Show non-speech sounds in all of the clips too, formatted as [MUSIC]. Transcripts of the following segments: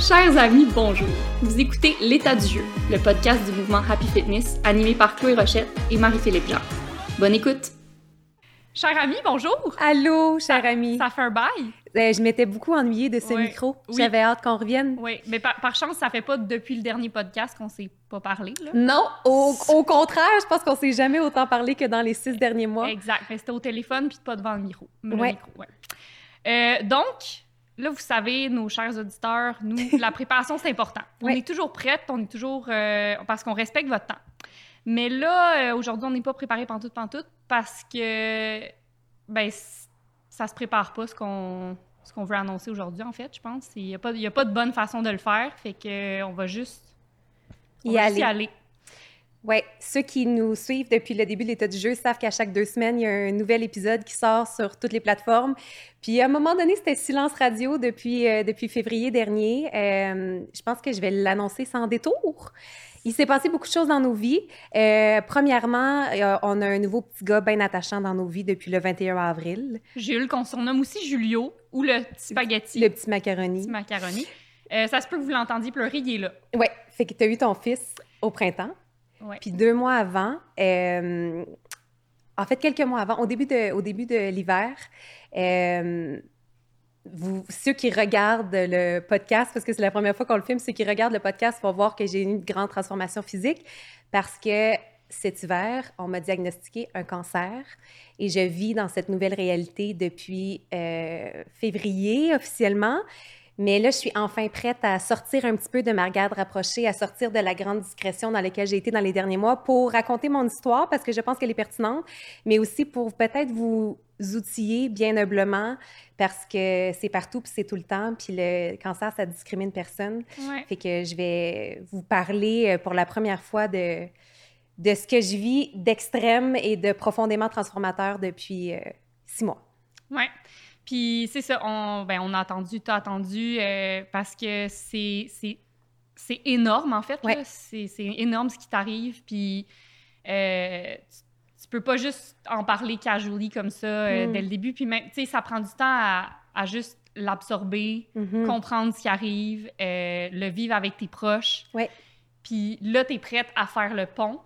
Chers amis, bonjour. Vous écoutez L'état du jeu, le podcast du mouvement Happy Fitness animé par Chloé Rochette et Marie-Philippe Jean. Bonne écoute. Chers amis, bonjour. Allô, cher ami. Ça fait un bail? Euh, je m'étais beaucoup ennuyée de ce micro. Oui. J'avais hâte qu'on revienne. Oui, mais par, par chance, ça fait pas depuis le dernier podcast qu'on s'est pas parlé. Là. Non, au, au contraire, je pense qu'on s'est jamais autant parlé que dans les six derniers mois. Exact, mais c'était au téléphone puis pas devant le micro. Le Ouais. micro, ouais. Euh, donc, là, vous savez, nos chers auditeurs, nous, [LAUGHS] la préparation, c'est important. On Ouais. est toujours prête, on est toujours... euh, parce qu'on respecte votre temps. Mais là, euh, aujourd'hui, on n'est pas préparé pantoute, pantoute, parce que, ben, ça se prépare pas, ce qu'on ce qu'on veut annoncer aujourd'hui, en fait, je pense. Il n'y a, a pas de bonne façon de le faire, fait que on va juste... on Y va juste y aller. Ouais, ceux qui nous suivent depuis le début de l'état du jeu savent qu'à chaque deux semaines, il y a un nouvel épisode qui sort sur toutes les plateformes. Puis à un moment donné, c'était silence radio depuis, euh, depuis février dernier. Euh, je pense que je vais l'annoncer sans détour. Il s'est passé beaucoup de choses dans nos vies. Euh, premièrement, euh, on a un nouveau petit gars bien attachant dans nos vies depuis le 21 avril, Jules, qu'on surnomme aussi Julio, ou le petit spaghetti. le petit macaroni. petit macaroni. Euh, ça se peut que vous l'entendiez pleurer, il est là. Ouais, fait que tu as eu ton fils au printemps. Puis deux mois avant, euh, en fait, quelques mois avant, au début de, au début de l'hiver, euh, vous, ceux qui regardent le podcast, parce que c'est la première fois qu'on le filme, ceux qui regardent le podcast vont voir que j'ai eu une grande transformation physique parce que cet hiver, on m'a diagnostiqué un cancer et je vis dans cette nouvelle réalité depuis euh, février officiellement. Mais là, je suis enfin prête à sortir un petit peu de ma garde rapprochée, à sortir de la grande discrétion dans laquelle j'ai été dans les derniers mois pour raconter mon histoire parce que je pense qu'elle est pertinente, mais aussi pour peut-être vous outiller bien humblement parce que c'est partout puis c'est tout le temps. Puis le cancer, ça discrimine personne. Ouais. Fait que je vais vous parler euh, pour la première fois de, de ce que je vis d'extrême et de profondément transformateur depuis euh, six mois. Ouais. Puis c'est ça, on, ben, on a attendu, t'as attendu, euh, parce que c'est, c'est, c'est énorme, en fait. là. C'est, c'est énorme ce qui t'arrive. Puis euh, tu, tu peux pas juste en parler casually comme ça euh, Mm. dès le début. Puis même, tu sais, ça prend du temps à, à juste l'absorber, Mhm. comprendre ce qui arrive, le vivre avec tes proches. Ouais. Puis là, tu es prête à faire le pont.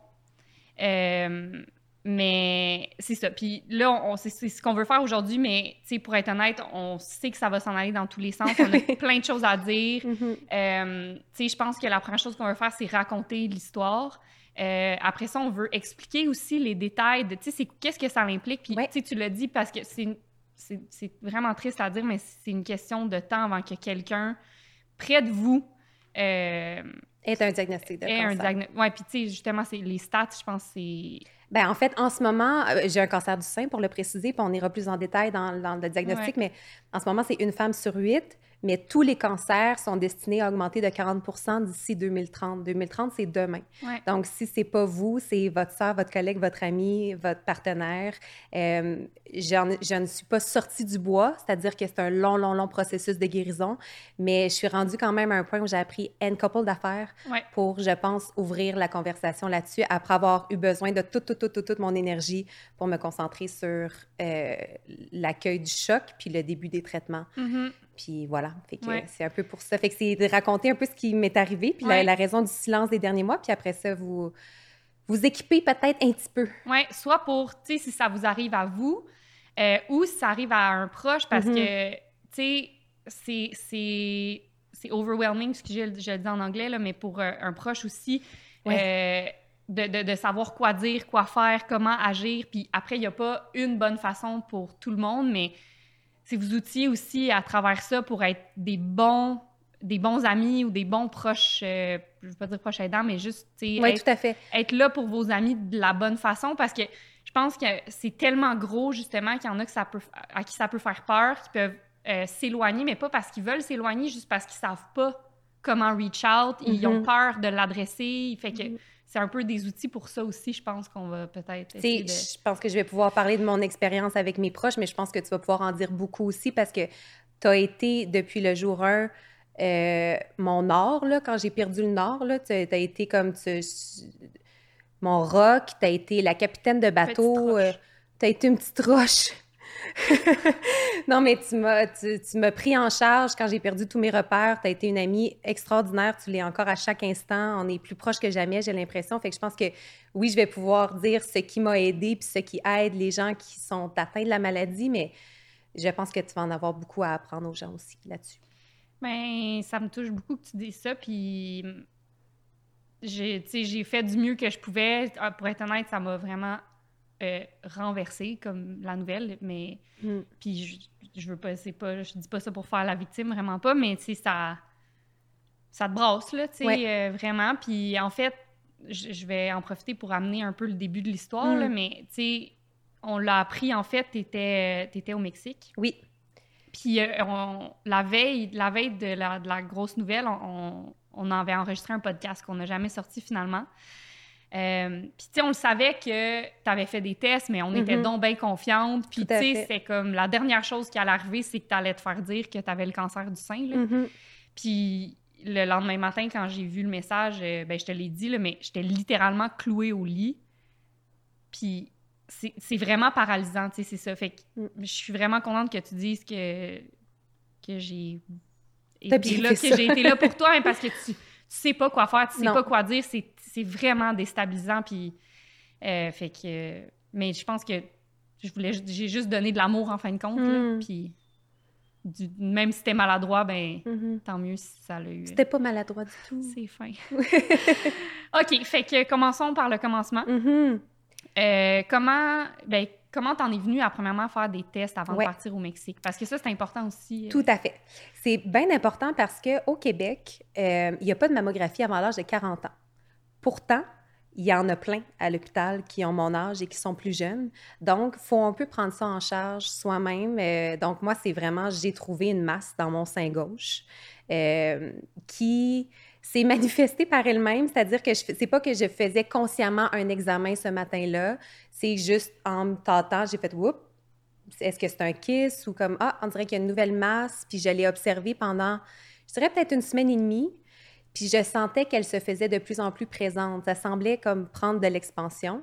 Euh, mais c'est ça. Puis là, on, on- c'est, ce qu'on veut faire aujourd'hui, mais pour être honnête, on sait que ça va s'en aller dans tous les sens. On a [LAUGHS] plein de choses à dire. Euh, tu sais, je pense que la première chose qu'on veut faire, c'est raconter l'histoire. Euh, après ça, on veut expliquer aussi les détails de, qu'est-ce que ça implique. Puis, Ouais. tu l'as dit parce que c'est, une- c'est, c'est vraiment triste à dire, mais c'est une question de temps avant que quelqu'un près de vous euh, Est un diagnostic de ait un cancer. diagnostic. Ouais, puis tu sais, justement, c'est les stats, je pense, c'est... Ben, en fait, en ce moment, euh, j'ai un cancer du sein pour le préciser, puis on ira plus en détail dans, dans le diagnostic, mais en ce moment, c'est une femme sur huit, mais tous les cancers sont destinés à augmenter de 40% d'ici 2030. 2030, c'est demain. Ouais. Donc, si c'est pas vous, c'est votre soeur, votre collègue, votre ami, votre partenaire. Euh, je ne suis pas sortie du bois, c'est-à-dire que c'est un long, long, long processus de guérison, mais je suis rendue quand même à un point où j'ai appris une couple d'affaires Ouais. pour, je pense, ouvrir la conversation là-dessus après avoir eu besoin de toute, toute, toute, toute, toute mon énergie pour me concentrer sur euh, l'accueil du choc puis le début des traitements. Mhm. Puis voilà, fait que Ouais. c'est un peu pour ça. Fait que c'est de raconter un peu ce qui m'est arrivé, puis la- Ouais. la, raison du silence des derniers mois, puis après ça, vous vous équipez peut-être un petit peu. Ouais, soit pour, tu sais, si ça vous arrive à vous, euh, ou si ça arrive à un proche, parce Mhm. que, tu sais, c'est- c'est overwhelming, excusez, je, je le dis en anglais, là, mais pour euh, un proche aussi, euh, de, de- de savoir quoi dire, quoi faire, comment agir. Puis après, il n'y a pas une bonne façon pour tout le monde, mais c'est vous outiller aussi à travers ça pour être des bons des bons amis ou des bons proches, euh, je ne veux pas dire proches aidants, mais juste, Oui, être- tout à fait. être là pour vos amis de la bonne façon parce que je pense que c'est tellement gros justement qu'il y en a que ça peut, à qui ça peut faire peur, qui peuvent euh, s'éloigner, mais pas parce qu'ils veulent s'éloigner, juste parce qu'ils savent pas comment reach out, ils ont Mhm. peur de l'adresser, fait que Mhm. C'est un peu des outils pour ça aussi, je pense qu'on va peut-être de... je pense que je vais pouvoir parler de mon expérience avec mes proches, mais je pense que tu vas pouvoir en dire beaucoup aussi parce que tu as été depuis le jour 1 euh, mon nord, là, quand j'ai perdu le nord, tu as été comme tu- mon rock, tu as été la capitaine de bateau, roche. tu as été une petite roche. [LAUGHS] non, mais tu m'as, tu, m'as pris en charge quand j'ai perdu tous mes repères. Tu as été une amie extraordinaire. Tu l'es encore à chaque instant. On est plus proche que jamais, j'ai l'impression. Fait que je pense que oui, je vais pouvoir dire ce qui m'a aidé puis ce qui aide les gens qui sont atteints de la maladie, mais je pense que tu vas en avoir beaucoup à apprendre aux gens aussi là-dessus. Bien, ça me touche beaucoup que tu dises ça. Puis j'ai, j'ai fait du mieux que je pouvais. Ah, pour être honnête, ça m'a vraiment euh, renversé comme la nouvelle, mais mm. puis je, je, veux pas, c'est pas, je dis pas ça pour faire la victime, vraiment pas, mais tu sais, ça, ça te brasse, là, tu sais, euh, vraiment. Puis en fait, je, vais en profiter pour amener un peu le début de l'histoire, là, mm. mais tu sais, on l'a appris, en fait, t'étais, étais au Mexique. Oui. Puis euh, la veille, la veille de la, de la grosse nouvelle, on, on, avait enregistré un podcast qu'on n'a jamais sorti finalement. Euh, puis, tu sais, on le savait que tu avais fait des tests, mais on était mhm. donc bien confiante. Puis, tu sais, c'est comme la dernière chose qui allait arriver, c'est que tu allais te faire dire que tu avais le cancer du sein. Mhm. Puis, le lendemain matin, quand j'ai vu le message, euh, ben, je te l'ai dit, là, mais j'étais littéralement clouée au lit. Puis, c'est vraiment paralysant, tu sais, c'est ça. Fait que mm. je suis vraiment contente que tu dises que, que j'ai été là, que j'ai été là pour toi, hein, parce que tu [LAUGHS] sais pas quoi faire, tu sais pas quoi dire, c'est vraiment déstabilisant. Puis, euh, fait que, mais je pense que je voulais, j'ai juste donné de l'amour en fin de compte. Hmm. puis, même si c'était maladroit, ben mm-hmm. tant mieux si ça l'a eu. C'était pas maladroit du tout. C'est fin. [LAUGHS] OK, fait que commençons par le commencement. Mm-hmm. Euh, comment, ben, Comment t'en es venu à premièrement faire des tests avant de partir au Mexique? Parce que ça, c'est important aussi. Euh. Tout à fait. C'est bien important parce qu'au Québec, euh, il n'y a pas de mammographie avant l'âge de 40 ans. Pourtant, il y en a plein à l'hôpital qui ont mon âge et qui sont plus jeunes. Donc, il faut un peu prendre ça en charge soi-même. Euh, donc, moi, c'est vraiment, j'ai trouvé une masse dans mon sein gauche qui s'est manifestée par elle-même, c'est-à-dire que ce n'est pas que je faisais consciemment un examen ce matin-là, c'est juste en me tâtant, j'ai fait « whoop, est-ce que c'est un kiss? » ou comme « ah, on dirait qu'il y a une nouvelle masse », puis je l'ai observée pendant, je dirais peut-être une semaine et demie, puis je sentais qu'elle se faisait de plus en plus présente. Ça semblait comme prendre de l'expansion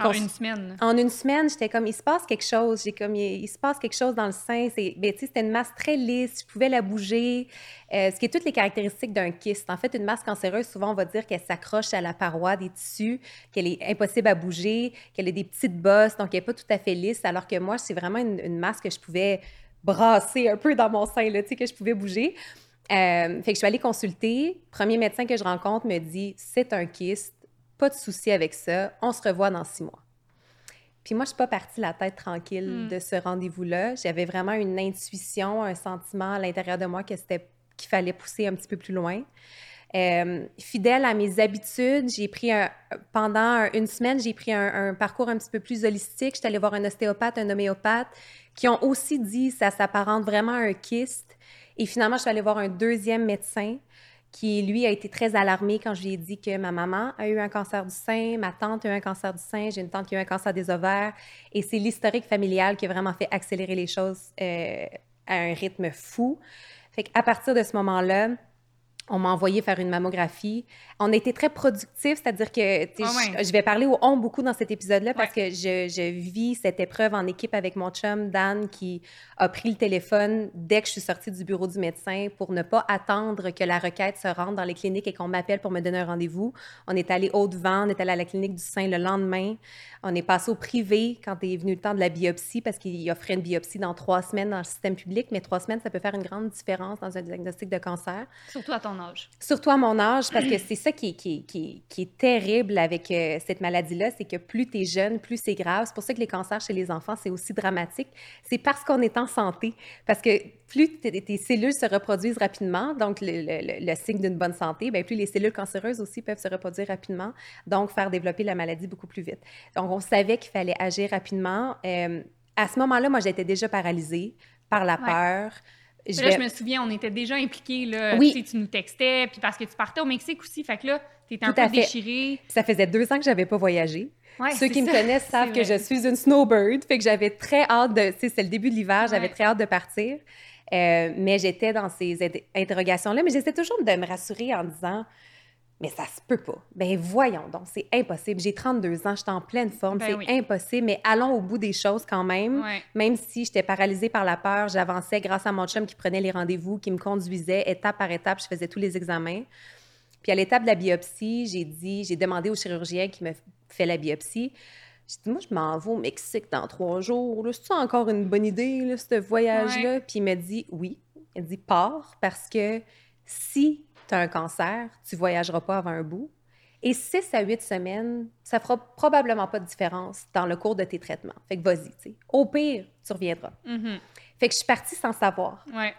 en une semaine. En une semaine, j'étais comme, il se passe quelque chose. J'ai comme, il, se passe quelque chose dans le sein. C'est, ben, c'était une masse très lisse. Je pouvais la bouger. Euh, ce qui est toutes les caractéristiques d'un kyste. En fait, une masse cancéreuse, souvent, on va dire qu'elle s'accroche à la paroi des tissus, qu'elle est impossible à bouger, qu'elle a des petites bosses, donc elle n'est pas tout à fait lisse. Alors que moi, c'est vraiment une, masse que je pouvais brasser un peu dans mon sein, là, tu sais, que je pouvais bouger. Euh, fait que je suis allée consulter. Premier médecin que je rencontre me dit c'est un kyste pas de souci avec ça. On se revoit dans six mois. Puis moi, je suis pas partie la tête tranquille hmm. de ce rendez-vous-là. J'avais vraiment une intuition, un sentiment à l'intérieur de moi que c'était qu'il fallait pousser un petit peu plus loin. Euh, fidèle à mes habitudes, j'ai pris un, pendant une semaine, j'ai pris un, parcours un petit peu plus holistique. J'étais allée voir un ostéopathe, un homéopathe, qui ont aussi dit ça s'apparente vraiment à un kyste. Et finalement, je suis allée voir un deuxième médecin qui, lui, a été très alarmé quand je lui ai dit que ma maman a eu un cancer du sein, ma tante a eu un cancer du sein, j'ai une tante qui a eu un cancer des ovaires. Et c'est l'historique familial qui a vraiment fait accélérer les choses euh, à un rythme fou. Fait qu'à partir de ce moment-là, on m'a envoyé faire une mammographie. On a été très productifs, c'est-à-dire que ah je, vais parler au on beaucoup dans cet épisode-là parce que je, je, vis cette épreuve en équipe avec mon chum Dan qui a pris le téléphone dès que je suis sortie du bureau du médecin pour ne pas attendre que la requête se rende dans les cliniques et qu'on m'appelle pour me donner un rendez-vous. On est allé au-devant, on est allé à la clinique du sein le lendemain. On est passé au privé quand est venu le temps de la biopsie parce qu'il offrait une biopsie dans trois semaines dans le système public, mais trois semaines, ça peut faire une grande différence dans un diagnostic de cancer. Surtout à ton âge. Surtout à mon âge, parce que c'est ça qui est, qui, qui, qui est, terrible avec euh, cette maladie-là, c'est que plus tu es jeune, plus c'est grave. C'est pour ça que les cancers chez les enfants, c'est aussi dramatique. C'est parce qu'on est en santé. Parce que plus tes cellules se reproduisent rapidement, donc le, signe d'une bonne santé, bien, plus les cellules cancéreuses aussi peuvent se reproduire rapidement, donc faire développer la maladie beaucoup plus vite. Donc, on savait qu'il fallait agir rapidement. Euh, à ce moment-là, moi, j'étais déjà paralysée par la peur. Je, là, je me souviens, on était déjà impliqués. Là, oui. Tu, nous textais, puis parce que tu partais au Mexique aussi. Fait que là, tu étais un peu déchirée. Ça faisait deux ans que j'avais pas voyagé. Ceux qui me connaissent [LAUGHS] savent que je suis une snowbird. Fait que j'avais très hâte de. Tu sais, c'est le début de l'hiver, j'avais très hâte de partir. Euh, mais j'étais dans ces interrogations-là. Mais j'essaie toujours de me rassurer en disant Mais ça se peut pas. Ben voyons donc, c'est impossible. J'ai 32 ans, je suis en pleine forme, Ben c'est oui. impossible. Mais allons au bout des choses quand même. Ouais. Même si j'étais paralysée par la peur, j'avançais grâce à mon chum qui prenait les rendez-vous, qui me conduisait étape par étape, je faisais tous les examens. Puis à l'étape de la biopsie, j'ai dit, j'ai demandé au chirurgien qui me fait la biopsie. J'ai dit, moi, je m'en vais au Mexique dans trois jours. Là, C'est-tu encore une bonne idée, là, ce voyage-là? Puis il m'a dit, oui. Il dit, pars parce que si tu as un cancer, tu voyageras pas avant un bout. Et 6 à 8 semaines, ça fera probablement pas de différence dans le cours de tes traitements. Fait que vas-y, tu sais. Au pire, tu reviendras. Mhm. Fait que je suis partie sans savoir. Ouais.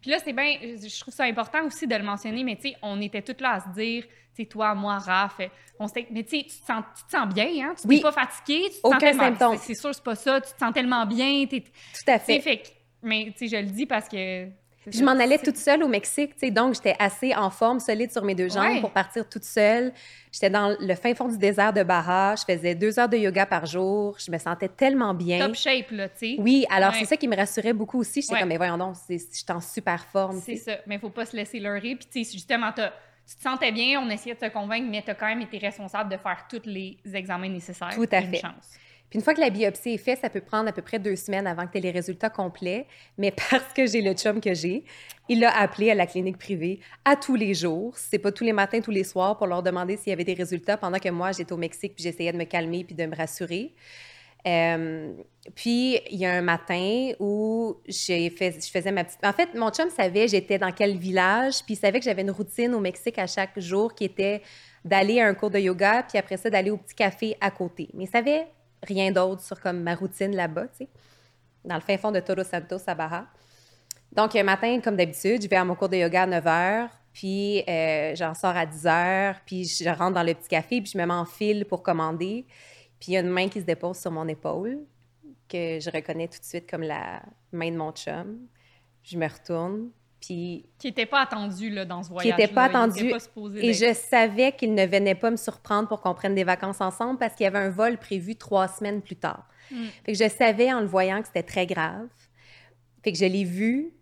Puis là, c'est bien, je trouve ça important aussi de le mentionner, mais tu sais, on était toutes là à se dire, tu sais, toi, moi, Raph, on s'était, mais tu sais, tu te sens, tu te sens bien, hein? Tu Oui. t'es pas fatigué, tu te Aucun sens tellement- symptôme. C'est sûr, c'est pas ça, tu te sens tellement bien, Tout à fait. fait mais tu sais, je le dis parce que... je m'en allais toute seule au Mexique, tu sais, donc j'étais assez en forme, solide sur mes deux jambes Ouais. pour partir toute seule. J'étais dans le fin fond du désert de Baja, je faisais deux heures de yoga par jour, je me sentais tellement bien. Top shape, là, tu sais. Oui, alors Ouais. c'est ça qui me rassurait beaucoup aussi. J'étais Ouais. comme, mais voyons donc, je suis en super forme. C'est ça, mais faut pas se laisser leurrer. Puis, tu sais, justement, tu te sentais bien, on essayait de te convaincre, mais tu as quand même été responsable de faire tous les examens nécessaires. Tout à Une fait. chance. Une fois que la biopsie est faite, ça peut prendre à peu près deux semaines avant que tu aies les résultats complets. Mais [LAUGHS] parce que j'ai le chum que j'ai, il a appelé à la clinique privée à tous les jours. C'est pas tous les matins, tous les soirs pour leur demander s'il y avait des résultats pendant que moi, j'étais au Mexique puis j'essayais de me calmer puis de me rassurer. Euh, puis il y a un matin où fait, je faisais ma petite. En fait, mon chum savait j'étais dans quel village, puis il savait que j'avais une routine au Mexique à chaque jour qui était d'aller à un cours de yoga, puis après ça d'aller au petit café à côté. Mais il savait rien d'autre sur comme ma routine là-bas, tu sais, dans le fin fond de Todos Santos à Baja. Donc un matin, comme d'habitude, je vais à mon cours de yoga à 9 h. Puis euh, j'en sors à 10 h, puis je rentre dans le petit café, puis je me mets en file pour commander. Puis il y a une main qui se dépose sur mon épaule, que je reconnais tout de suite comme la main de mon chum. Je me retourne, puis... Qui n'était pas attendu là, dans ce Qui voyage. n'était pas attendu. Pas Et je savais qu'il ne venait pas me surprendre pour qu'on prenne des vacances ensemble parce qu'il y avait un vol prévu trois semaines plus tard. Mm. Fait que je savais en le voyant que c'était très grave. Fait que je l'ai vu,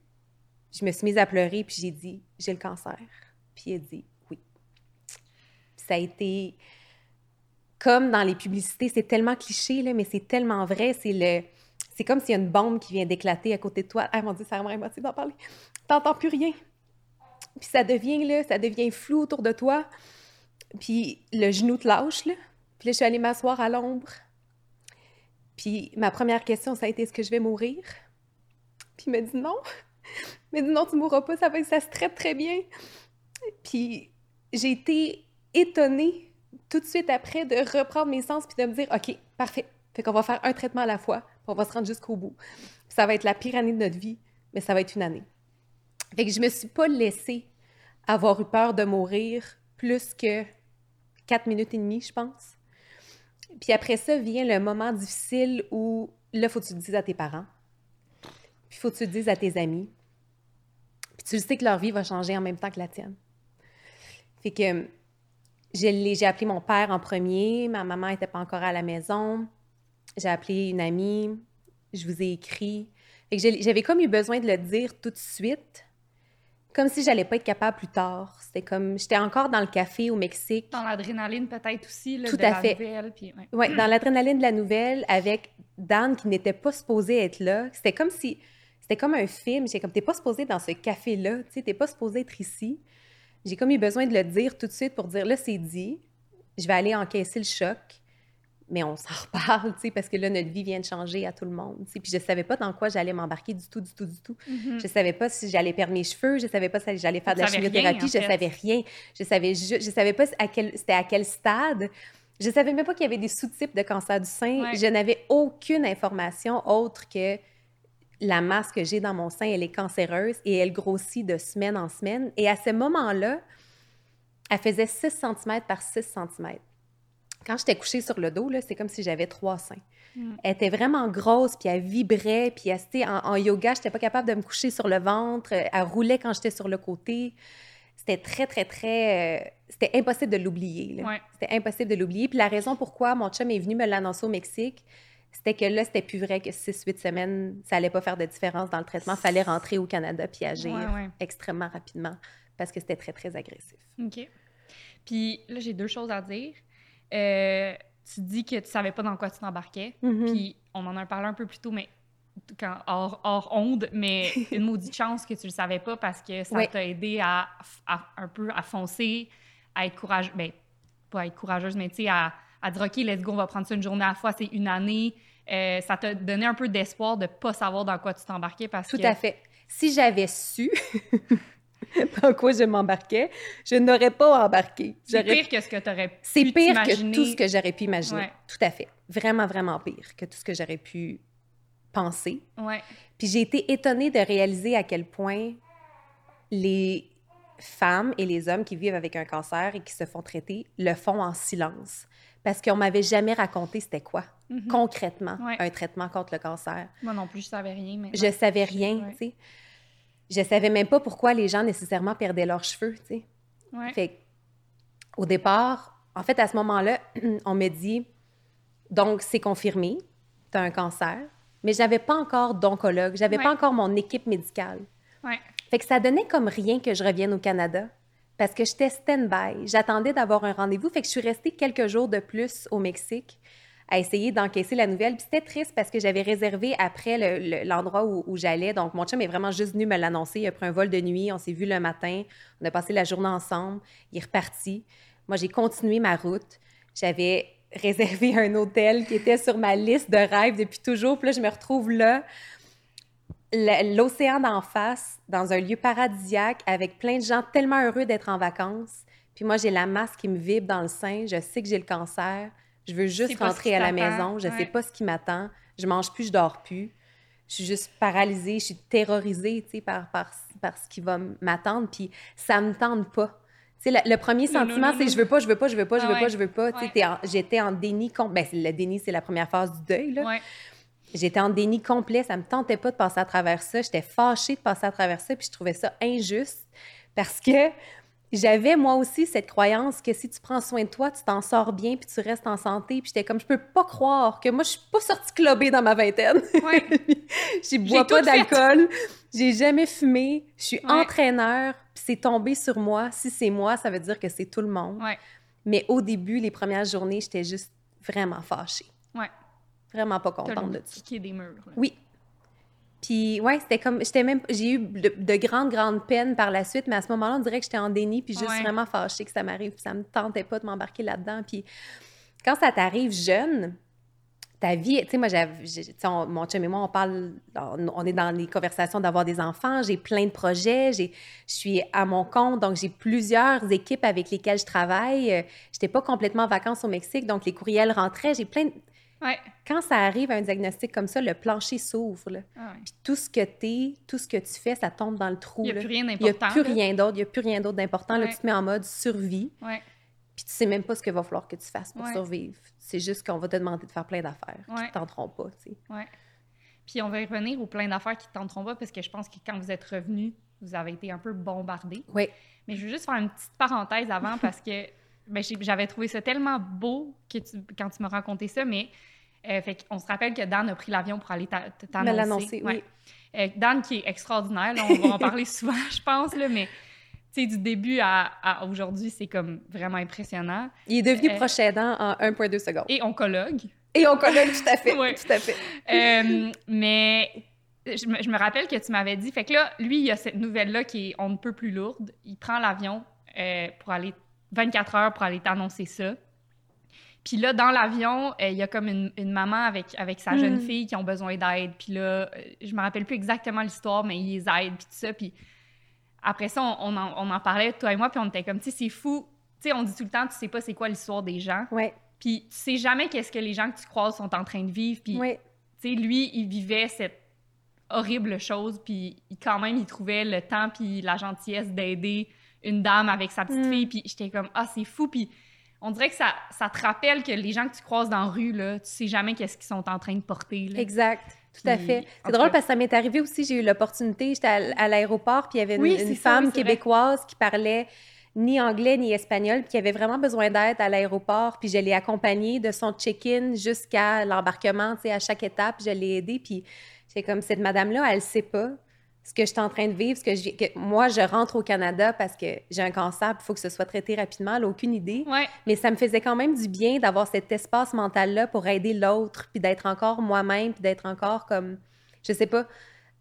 je me suis mise à pleurer, puis j'ai dit « J'ai le cancer. » Puis il a dit « Oui. » Ça a été comme dans les publicités, c'est tellement cliché, là, mais c'est tellement vrai. C'est le... C'est comme s'il y a une bombe qui vient d'éclater à côté de toi. Ah mon Dieu, ça vraiment émotif d'en parler. T'entends plus rien. Puis ça devient, là, ça devient flou autour de toi. Puis le genou te lâche, là. Puis là, je suis allée m'asseoir à l'ombre. Puis ma première question, ça a été est-ce que je vais mourir? Puis il m'a dit non. [LAUGHS] Il m'a dit non, tu mourras pas, ça, va, ça se traite très bien. Puis j'ai été étonnée tout de suite après de reprendre mes sens puis de me dire OK, parfait. Fait qu'on va faire un traitement à la fois, puis on va se rendre jusqu'au bout. Ça va être la pire année de notre vie, mais ça va être une année. Fait que je me suis pas laissée avoir eu peur de mourir plus que quatre minutes et demie, je pense. Puis après ça vient le moment difficile où là, faut que tu le dises à tes parents. Puis faut que tu le dises à tes amis. Puis tu le sais que leur vie va changer en même temps que la tienne. Fait que j'ai appelé mon père en premier. Ma maman n'était pas encore à la maison. J'ai appelé une amie. Je vous ai écrit. Fait que j'avais comme eu besoin de le dire tout de suite. Comme si j'allais pas être capable plus tard. C'était comme... J'étais encore dans le café au Mexique. Dans l'adrénaline, peut-être aussi, là, Tout de à la fait. nouvelle, puis, ouais. Ouais, dans l'adrénaline de la nouvelle, avec Dan qui n'était pas supposé être là. C'était comme si... C'était comme un film. J'ai comme, t'es pas supposé être dans ce café-là. Tu sais, t'es pas supposé être ici. J'ai comme eu besoin de le dire tout de suite pour dire, là, c'est dit. Je vais aller encaisser le choc. Mais on s'en [LAUGHS] reparle, tu sais, parce que là, notre vie vient de changer à tout le monde. tu sais. Puis je savais pas dans quoi j'allais m'embarquer du tout, du tout, du tout. Mhm. Je savais pas si j'allais perdre mes cheveux, je savais pas si j'allais faire de la savais chimiothérapie, rien, en je fait. savais rien. Je savais ju- je savais pas à quel c'était à quel stade. Je savais même pas qu'il y avait des sous-types de cancer du sein. Ouais. Je n'avais aucune information autre que la masse que j'ai dans mon sein, elle est cancéreuse et elle grossit de semaine en semaine. Et à ce moment-là, elle faisait 6 cm par 6 cm. Quand j'étais couchée sur le dos, c'est comme si j'avais trois seins. Mm. Elle était vraiment grosse, puis elle vibrait, puis elle, en, en yoga, j'étais pas capable de me coucher sur le ventre. Elle roulait quand j'étais sur le côté. C'était très, très, très... euh, c'était impossible de l'oublier. Ouais. C'était impossible de l'oublier. Puis la raison pourquoi mon chum est venu me l'annoncer au Mexique, c'était que là, c'était plus vrai que 6-8 semaines, ça allait pas faire de différence dans le traitement. fallait rentrer au Canada puis agir Ouais, ouais. extrêmement rapidement parce que c'était très, très agressif. OK. Puis là, j'ai deux choses à dire. Euh, tu dis que tu savais pas dans quoi tu t'embarquais. Mhm. Puis on en a parlé un peu plus tôt, mais quand, hors, hors onde, mais [LAUGHS] une maudite chance que tu le savais pas parce que ça Oui. t'a aidé à, à- un peu à foncer, à être courageuse. Ben, pas à être courageuse, mais tu sais, à, à dire OK, let's go, on va prendre ça une journée à la fois, c'est une année. Euh, ça t'a donné un peu d'espoir de pas savoir dans quoi tu t'embarquais parce Tout que. à fait. Si j'avais su [LAUGHS] [LAUGHS] dans quoi je m'embarquais, je n'aurais pas embarqué. C'est pire que ce que tu aurais pu C'est pire que tout ce que j'aurais pu imaginer. Ouais. Tout à fait. Vraiment, vraiment pire que tout ce que j'aurais pu penser. Ouais. Puis j'ai été étonnée de réaliser à quel point les femmes et les hommes qui vivent avec un cancer et qui se font traiter le font en silence. Parce qu'on m'avait jamais raconté c'était quoi, Mhm. concrètement, Ouais. un traitement contre le cancer. Moi non plus, je savais rien. Mais Je savais rien, tu sais. Je savais même pas pourquoi les gens nécessairement perdaient leurs cheveux, tu sais. Ouais. Fait au départ, en fait, à ce moment-là, [CLEARS THROAT] on me dit donc c'est confirmé, tu as un cancer, mais j'avais pas encore d'oncologue, j'avais Ouais. pas encore mon équipe médicale. Ouais. Fait que ça donnait comme rien que je revienne au Canada parce que j'étais stand-by. J'attendais d'avoir un rendez-vous, fait que je suis restée quelques jours de plus au Mexique à essayer d'encaisser la nouvelle. Puis c'était triste parce que j'avais réservé après le- le- l'endroit où, où j'allais. Donc, mon chum est vraiment juste venu me l'annoncer. Il a pris un vol de nuit. On s'est vu le matin. On a passé la journée ensemble. Il est reparti. Moi, j'ai continué ma route. J'avais réservé [LAUGHS] un hôtel qui était sur ma liste de rêves depuis toujours. Puis là, je me retrouve là, l'océan d'en face, dans un lieu paradisiaque, avec plein de gens tellement heureux d'être en vacances. Puis moi, j'ai la masse qui me vibre dans le sein. Je sais que j'ai le cancer. Je veux juste sais rentrer à la maison. Je sais Ouais. pas ce qui m'attend. Je mange plus, je dors plus. Je suis juste paralysée. Je suis terrorisée, sais, par, par, par ce qui va m'attendre. Puis ça me tente pas. Sais, le, le premier sentiment, c'est je veux pas, je veux pas, je veux pas, je veux pas, je veux pas. Sais, Ouais. J'étais en déni. Ben, le déni, c'est la première phase du deuil, là. Ouais. J'étais en déni complet, ça me tentait pas de passer à travers ça. J'étais fâchée de passer à travers ça, puis je trouvais ça injuste parce que j'avais moi aussi cette croyance que si tu prends soin de toi, tu t'en sors bien, puis tu restes en santé. Puis j'étais comme, je peux pas croire que moi, je suis pas sortie clubée dans ma vingtaine. Ouais. [LAUGHS] Je bois pas d'alcool, j'ai jamais fumé, je suis entraîneur, puis c'est tombé sur moi. Si c'est moi, ça veut dire que c'est tout le monde. Ouais. Mais au début, les premières journées, j'étais juste vraiment fâchée. Ouais. Vraiment pas contente de ça. des murs. là. Oui. Puis, ouais, c'était comme. J'étais même. J'ai eu de, de grandes, grandes peines par la suite, mais à ce moment-là, on dirait que j'étais en déni, puis juste Ouais. vraiment fâchée que ça m'arrive, puis ça me tentait pas de m'embarquer là-dedans. Puis, quand ça t'arrive jeune, ta vie, tu sais, moi, on- mon chum et moi, on parle, on, on est dans les conversations d'avoir des enfants, j'ai plein de projets, j'ai- je suis à mon compte, donc j'ai plusieurs équipes avec lesquelles je travaille. Euh, J'étais pas complètement en vacances au Mexique, donc les courriels rentraient, j'ai plein de... Ouais. Quand ça arrive à un diagnostic comme ça, le plancher s'ouvre. Ah ouais. Puis tout ce que t'es, tout ce que tu fais, ça tombe dans le trou. Il n'y a plus rien Il n'y a d'important. plus là. rien d'autre, il n'y a plus rien d'autre d'important. Là, tu te mets en mode survie, puis tu sais même pas ce qu'il va falloir que tu fasses pour survivre. C'est juste qu'on va te demander de faire plein d'affaires qui ne tenteront pas, tu sais. Puis on va y revenir aux plein d'affaires qui ne tenteront pas parce que je pense que quand vous êtes revenus, vous avez été un peu bombardés. Oui. Mais je veux juste faire une petite parenthèse avant parce que ben, j'avais trouvé ça tellement beau que tu- quand tu m'as raconté ça, mais euh, fait qu'on se rappelle que Dan a pris l'avion pour aller t'annoncer. Ouais. oui. Euh, Dan qui est extraordinaire, là, on va en parler [LAUGHS] souvent, je pense, là, mais du début à, à aujourd'hui, c'est comme vraiment impressionnant. Il est devenu Euh, proche aidant en 1,2 secondes. Et oncologue. Et on connaît tout à [LAUGHS] fait, Ouais. tout à fait. Euh, mais je me, je me rappelle que tu m'avais dit, fait que là, lui, il a cette nouvelle-là qui est on ne peut plus lourde. Il prend l'avion euh, pour aller 24 heures pour aller t'annoncer ça. Puis là, dans l'avion, euh, il y a comme une, une maman avec, avec sa jeune Mm. fille qui ont besoin d'aide. Puis là, euh, je me rappelle plus exactement l'histoire, mais ils les aident, puis tout ça. Puis après ça, on, on en, on en parlait, toi et moi, puis on était comme, tu sais, c'est fou. Tu sais, on dit tout le temps, tu sais pas c'est quoi l'histoire des gens. Oui, Puis tu sais jamais qu'est-ce que les gens que tu croises sont en train de vivre. Puis oui. tu sais, lui, il vivait cette horrible chose, puis il- quand même, il trouvait le temps puis la gentillesse d'aider une dame avec sa petite Mm. fille, puis j'étais comme « Ah, c'est fou! » Puis on dirait que ça, ça te rappelle que les gens que tu croises dans la rue, là, tu sais jamais qu'est-ce qu'ils sont en train de porter, là. Exact. Tout à fait. C'est drôle parce que ça m'est arrivé aussi. J'ai eu l'opportunité, j'étais à, l'aéroport, puis il y avait une, Oui, une c'est ça, femme oui, c'est vrai. québécoise qui parlait ni anglais ni espagnol, puis qui avait vraiment besoin d'aide à l'aéroport. Puis je l'ai accompagnée de son check-in jusqu'à l'embarquement, tu sais, à chaque étape, je l'ai aidée. Puis c'est comme cette madame-là, elle sait pas ce que je suis en train de vivre, ce que, je, que moi, je rentre au Canada parce que j'ai un cancer, il faut que ce soit traité rapidement, elle aucune idée. Ouais. Mais ça me faisait quand même du bien d'avoir cet espace mental-là pour aider l'autre, puis d'être encore moi-même, puis d'être encore comme, je sais pas,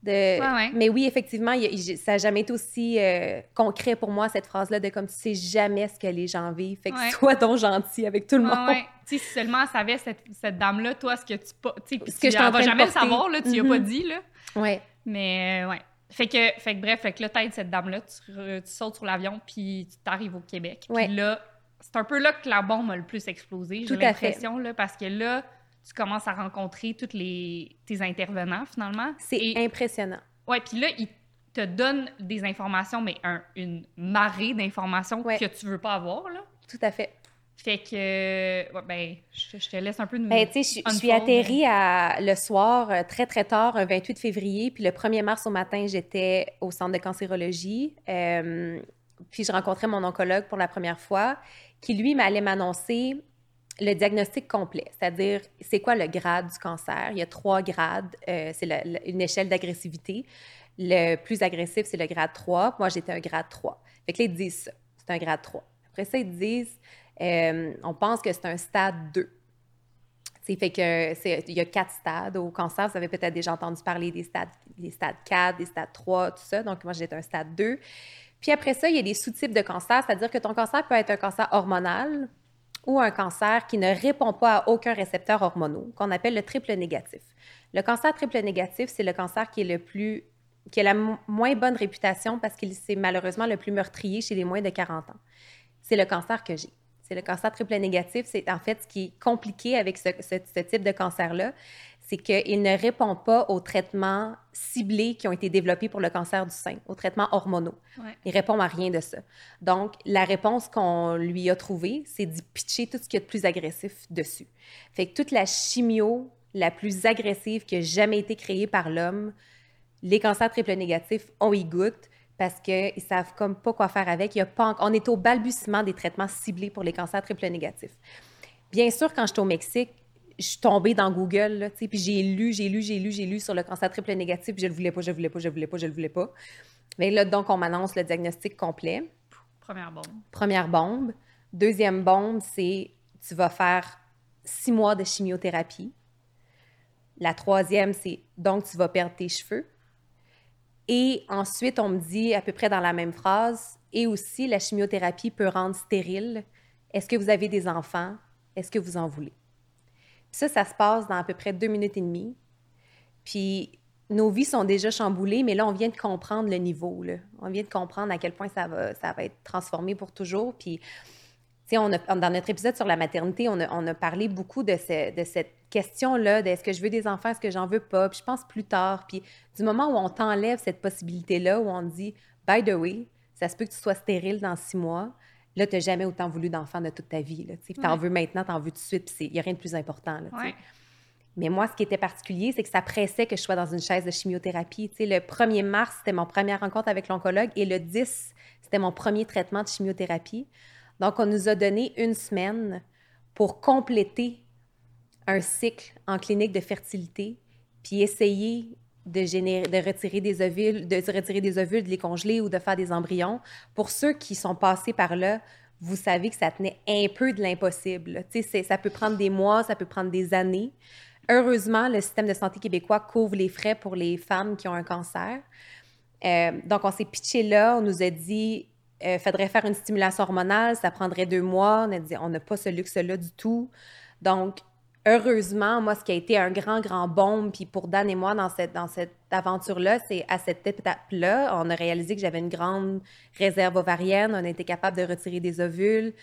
de... Ouais, ouais. Mais oui, effectivement, y a- ça n'a jamais été aussi euh, concret pour moi, cette phrase-là, de comme tu sais jamais ce que les gens vivent. Fait que sois donc gentil avec tout le monde. si seulement savait, cette, cette dame-là, toi, ce que tu... Ce que tu- je suis en elle va train de jamais le savoir, là, tu y as Mhm. pas dit, là. Ouais. Mais, euh, ouais. Fait que, fait que bref, fait que là, t'aides cette dame-là, tu, sautes sur l'avion, puis tu t'arrives au Québec. Ouais. Puis là, c'est un peu là que la bombe a le plus explosé, j'ai l'impression, là, parce que là, tu commences à rencontrer tous les, tes intervenants, finalement. C'est impressionnant. Ouais, puis là, ils te donnent des informations, mais un- une marée d'informations Ouais. que tu veux pas avoir, là. Tout à fait. Fait que, ouais, ben, je, je te laisse un peu nous... Ben, tu sais, je- je suis atterrie à, le soir euh, très, très tard, un 28 février, puis le 1er mars au matin, j'étais au centre de cancérologie. euh, puis je rencontrais mon oncologue pour la première fois, qui, lui, m'allait m'annoncer le diagnostic complet, c'est-à-dire c'est quoi le grade du cancer? Il y a trois grades, euh, c'est la- la- une échelle d'agressivité. Le plus agressif, c'est le grade 3. Moi, j'étais un grade 3. Fait que là, ils disent ça, c'est un grade 3. Après ça, ils disent, euh, on pense que c'est un stade 2. C'est fait que c'est il y a quatre stades au cancer. Vous avez peut-être déjà entendu parler des stades, des stades 4, des stades 3, tout ça. Donc, moi, j'étais un stade 2. Puis après ça, il y a des sous-types de cancer, c'est-à-dire que ton cancer peut être un cancer hormonal ou un cancer qui ne répond pas à aucun récepteur hormonaux, qu'on appelle le triple négatif. Le cancer triple négatif, c'est le cancer qui est le plus qui a la mo- moins bonne réputation parce qu'il c'est malheureusement le plus meurtrier chez les moins de 40 ans. C'est le cancer que j'ai. C'est le cancer triple négatif. C'est en fait ce qui est compliqué avec ce, ce- ce type de cancer-là, c'est qu'il ne répond pas aux traitements ciblés qui ont été développés pour le cancer du sein, aux traitements hormonaux. Ouais. Il répond à rien de ça. Donc, la réponse qu'on lui a trouvée, c'est d'y pitcher tout ce qu'il y a de plus agressif dessus. Fait que toute la chimio la plus agressive qui a jamais été créée par l'homme, les cancers triple négatifs, on y goûte parce qu'ils savent comme pas quoi faire avec. Il y a pas On est au balbutiement des traitements ciblés pour les cancers triple négatifs. Bien sûr, quand j'étais au Mexique, je suis tombée dans Google, là, puis j'ai lu, j'ai lu, j'ai lu, j'ai lu sur le cancer triple négatif, puis je le voulais pas, je le voulais pas, je le voulais pas, je le voulais pas. Mais là, donc, on m'annonce le diagnostic complet. Première bombe. Première bombe. Deuxième bombe, c'est tu vas faire six mois de chimiothérapie. La troisième, c'est donc tu vas perdre tes cheveux. Et ensuite, on me dit à peu près dans la même phrase, et aussi la chimiothérapie peut rendre stérile. Est-ce que vous avez des enfants? Est-ce que vous en voulez? Ça, ça se passe dans à peu près deux minutes et demie. Puis nos vies sont déjà chamboulées, mais là, on vient de comprendre le niveau. On vient de comprendre à quel point ça va, ça va être transformé pour toujours. Puis, tu sais, dans notre épisode sur la maternité, on a, on a parlé beaucoup de, ce- de cette question-là, est-ce que je veux des enfants, est-ce que j'en veux pas. Puis je pense plus tard. Puis du moment où on t'enlève cette possibilité-là, où on te dit, by the way, ça se peut que tu sois stérile dans six mois, là, tu n'as jamais autant voulu d'enfants de toute ta vie. Là, tu Ouais. veux maintenant, t'en veux tout de suite, puis il n'y a rien de plus important. Là, tu. Ouais. Mais moi, ce qui était particulier, c'est que ça pressait que je sois dans une chaise de chimiothérapie. Tu sais, le 1er mars, c'était mon première rencontre avec l'oncologue et le 10, c'était mon premier traitement de chimiothérapie. Donc, on nous a donné une semaine pour compléter un cycle en clinique de fertilité, puis essayer de, générer, de retirer des ovules, de retirer des ovules, de les congeler ou de faire des embryons. Pour ceux qui sont passés par là, vous savez que ça tenait un peu de l'impossible. ça peut prendre des mois, ça peut prendre des années. Heureusement, le système de santé québécois couvre les frais pour les femmes qui ont un cancer. Euh, donc, on s'est pitché là, on nous a dit euh, faudrait faire une stimulation hormonale, ça prendrait deux mois. On a dit on n'a pas ce luxe-là du tout. Donc, heureusement, moi, ce qui a été un grand, grand bombe, puis pour Dan et moi, dans cette, dans cette aventure-là, c'est à cette étape-là, on a réalisé que j'avais une grande réserve ovarienne, on a été capable de retirer des ovules,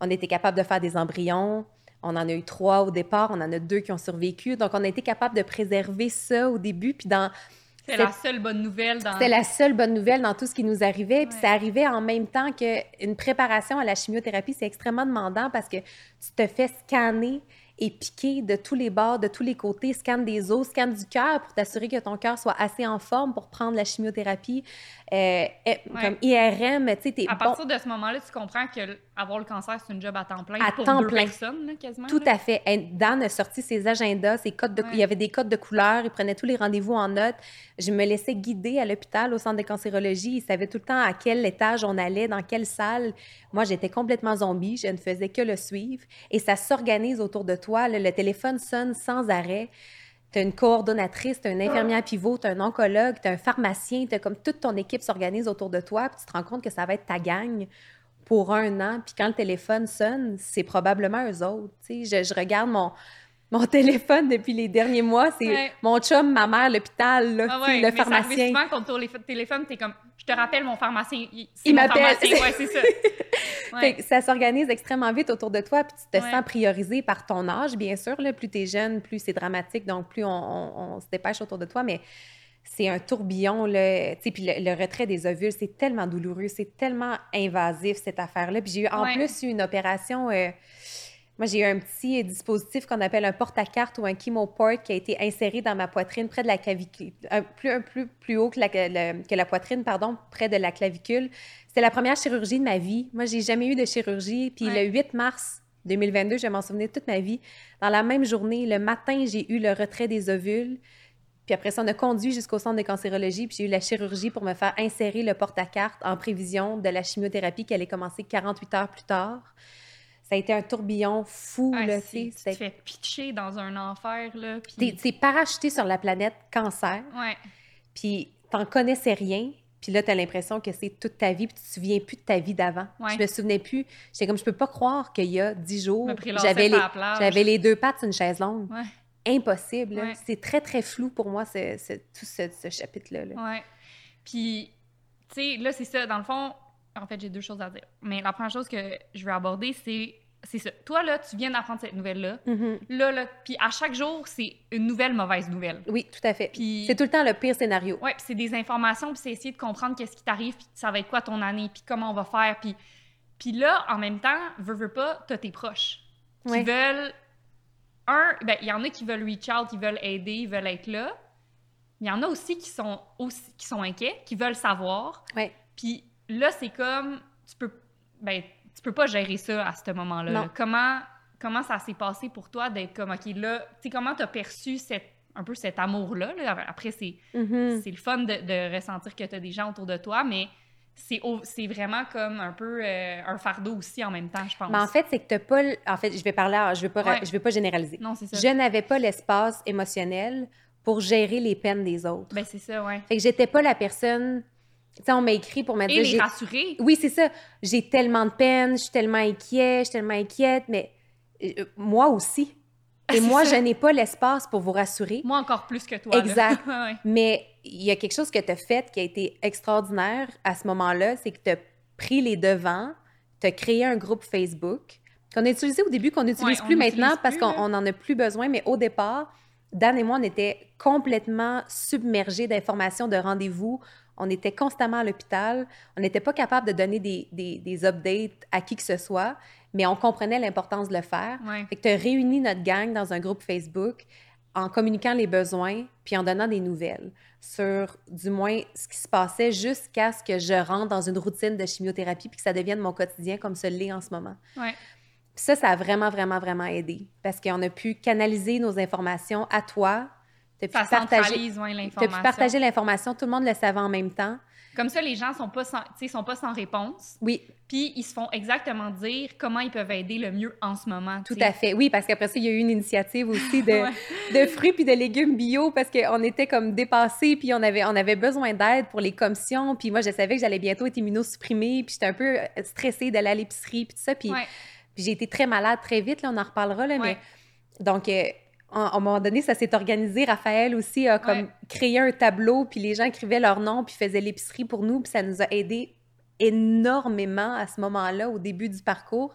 on a été capable de faire des embryons. On en a eu trois au départ, on en a deux qui ont survécu. Donc, on a été capable de préserver ça au début. Puis, dans, C'est la seule bonne nouvelle dans... c'était la seule bonne nouvelle dans tout ce qui nous arrivait. Puis Ouais. ça arrivait en même temps qu'une préparation à la chimiothérapie, c'est extrêmement demandant parce que tu te fais scanner et piquer de tous les bords, de tous les côtés, scan des os, scan du cœur pour t'assurer que ton cœur soit assez en forme pour prendre la chimiothérapie. Euh, eh, Comme IRM, tu sais, t'es À bon. partir de ce moment-là, tu comprends que avoir le cancer, c'est une job à temps plein À pour temps deux plein. personnes, là, quasiment. Tout là. à fait. Dan a sorti ses agendas, ses codes de... Il y avait des codes de couleurs, il prenait tous les rendez-vous en notes. Je me laissais guider à l'hôpital, au centre de cancérologie. Il savait tout le temps à quel étage on allait, dans quelle salle. Moi, j'étais complètement zombie, je ne faisais que le suivre. Et ça s'organise autour de toi. Le téléphone sonne sans arrêt. Tu as une coordonnatrice, tu as un infirmière pivot, tu as un oncologue, tu as un pharmacien, tu comme toute ton équipe s'organise autour de toi, puis tu te rends compte que ça va être ta gang pour un an. Puis quand le téléphone sonne, c'est probablement eux autres. Je, je regarde mon, mon [LAUGHS] téléphone depuis les derniers mois, c'est Ouais. mon chum, ma mère, l'hôpital, Ah ouais, le mais ça arrive pharmacien. souvent quand tu le téléphone, t'es comme, je te rappelle mon pharmacien. Il, m'appelle. Ouais, c'est ça. [LAUGHS] Ouais. Fait que ça s'organise extrêmement vite autour de toi, puis tu te Ouais. sens priorisé par ton âge, bien sûr. Là, plus tu es jeune, plus c'est dramatique, donc plus on, on- on se dépêche autour de toi, mais c'est un tourbillon, là. Tu sais, puis le, le retrait des ovules, c'est tellement douloureux, c'est tellement invasif, cette affaire-là. Puis j'ai eu en plus eu une opération... euh, moi, j'ai eu un petit dispositif qu'on appelle un porte-à-carte ou un chemoport qui a été inséré dans ma poitrine près de la clavicule, un, plus, un plus, plus haut que la, le- que la poitrine, pardon, près de la clavicule. C'était la première chirurgie de ma vie. Moi, j'ai jamais eu de chirurgie. Puis Ouais. le 8 mars 2022, je vais m'en souvenir toute ma vie. Dans la même journée, le matin, j'ai eu le retrait des ovules. Puis après ça, on a conduit jusqu'au centre de cancérologie, puis j'ai eu la chirurgie pour me faire insérer le porte-à-carte en prévision de la chimiothérapie qui allait commencer 48 heures plus tard. Ça a été un tourbillon fou, Ouais, là, tu te fais pitcher dans un enfer, là. Puis... t'es parachuté sur la planète cancer, Ouais. puis t'en connaissais rien, puis là, t'as l'impression que c'est toute ta vie, puis tu te souviens plus de ta vie d'avant. Ouais. Je me souvenais plus. J'étais comme, je peux pas croire qu'il y a dix jours, j'avais les, j'avais les deux pattes sur une chaise longue. Ouais. Impossible. Ouais. C'est très, très flou pour moi, ce, ce- tout ce, ce chapitre-là. là. Ouais. Puis, tu sais, là, c'est ça. Dans le fond, en fait, j'ai deux choses à dire. Mais la première chose que je veux aborder, c'est c'est ça. Toi, là, tu viens d'apprendre cette nouvelle-là. Mhm. Là, là, puis à chaque jour, c'est une nouvelle mauvaise nouvelle. Oui, tout à fait. Puis- C'est tout le temps le pire scénario. Ouais, puis c'est des informations, puis c'est essayer de comprendre qu'est-ce qui t'arrive, puis ça va être quoi ton année, puis comment on va faire, puis... Puis là, en même temps, veux, veux pas, t'as tes proches qui Ouais. veulent... Un, ben, il y en a qui veulent reach out, qui veulent aider, ils veulent être là. Il y en a aussi qui sont, aussi, qui sont inquiets, qui veulent savoir. Ouais. Puis là, c'est comme... Tu peux... Ben, tu peux pas gérer ça à ce moment-là. Là. Comment, comment ça s'est passé pour toi d'être comme, OK, là... Tu sais, comment t'as perçu cette, un peu cet amour-là? là? Après, c'est Mhm. c'est le fun de, de ressentir que tu as des gens autour de toi, mais c'est au- c'est vraiment comme un peu euh, un fardeau aussi en même temps, je pense. Mais en fait, c'est que t'as pas... En fait, je vais parler... Je vais pas, Ouais. je vais pas généraliser. non, c'est ça. Je n'avais pas l'espace émotionnel pour gérer les peines des autres. Ben, c'est ça, ouais. Fait que j'étais pas la personne... Tu sais, on m'a écrit pour me Et les rassurer. Oui, c'est ça. J'ai tellement de peine, je suis tellement inquiet, je suis tellement inquiète, mais euh, moi aussi. [LAUGHS] Et moi, ça. je n'ai pas l'espace pour vous rassurer. Moi encore plus que toi. Exact. [LAUGHS] Ouais. Mais il y a quelque chose que tu as fait qui a été extraordinaire à ce moment-là, c'est que tu as pris les devants, tu as créé un groupe Facebook qu'on a utilisé au début, qu'on n'utilise Ouais, plus maintenant parce qu'on n'en a plus besoin, mais au départ, Dan et moi, on était complètement submergés d'informations, de rendez-vous. On était constamment à l'hôpital. On n'était pas capable de donner des, des, des updates à qui que ce soit, mais on comprenait l'importance de le faire. Ouais. Fait que tu as réuni notre gang dans un groupe Facebook en communiquant les besoins puis en donnant des nouvelles sur du moins ce qui se passait jusqu'à ce que je rentre dans une routine de chimiothérapie puis que ça devienne mon quotidien comme ce l'est en ce moment. Ouais. Puis ça, ça a vraiment, vraiment, vraiment aidé parce qu'on a pu canaliser nos informations à toi. Tu Ça pu partager, ouais, t'as pu l'information. partager l'information, tout le monde le savait en même temps. Comme ça, les gens sont pas sans, sont pas sans réponse. Oui, Puis ils se font exactement dire comment ils peuvent aider le mieux en ce moment. tout à fait. Oui, parce qu'après ça, il y a eu une initiative aussi de, [LAUGHS] Ouais. de fruits puis de légumes bio parce qu'on était comme dépassés puis on avait, on avait besoin d'aide pour les commissions. Puis moi, je savais que j'allais bientôt être immunosupprimée puis j'étais un peu euh, stressée d'aller à l'épicerie puis tout ça. Puis, Ouais. j'ai été très malade très vite, là, on en reparlera, là, mais donc... euh, à à un moment donné, ça s'est organisé. Raphaël aussi a comme Ouais. créé un tableau, puis les gens écrivaient leur nom, puis faisaient l'épicerie pour nous, puis ça nous a aidé énormément à ce moment-là, au début du parcours.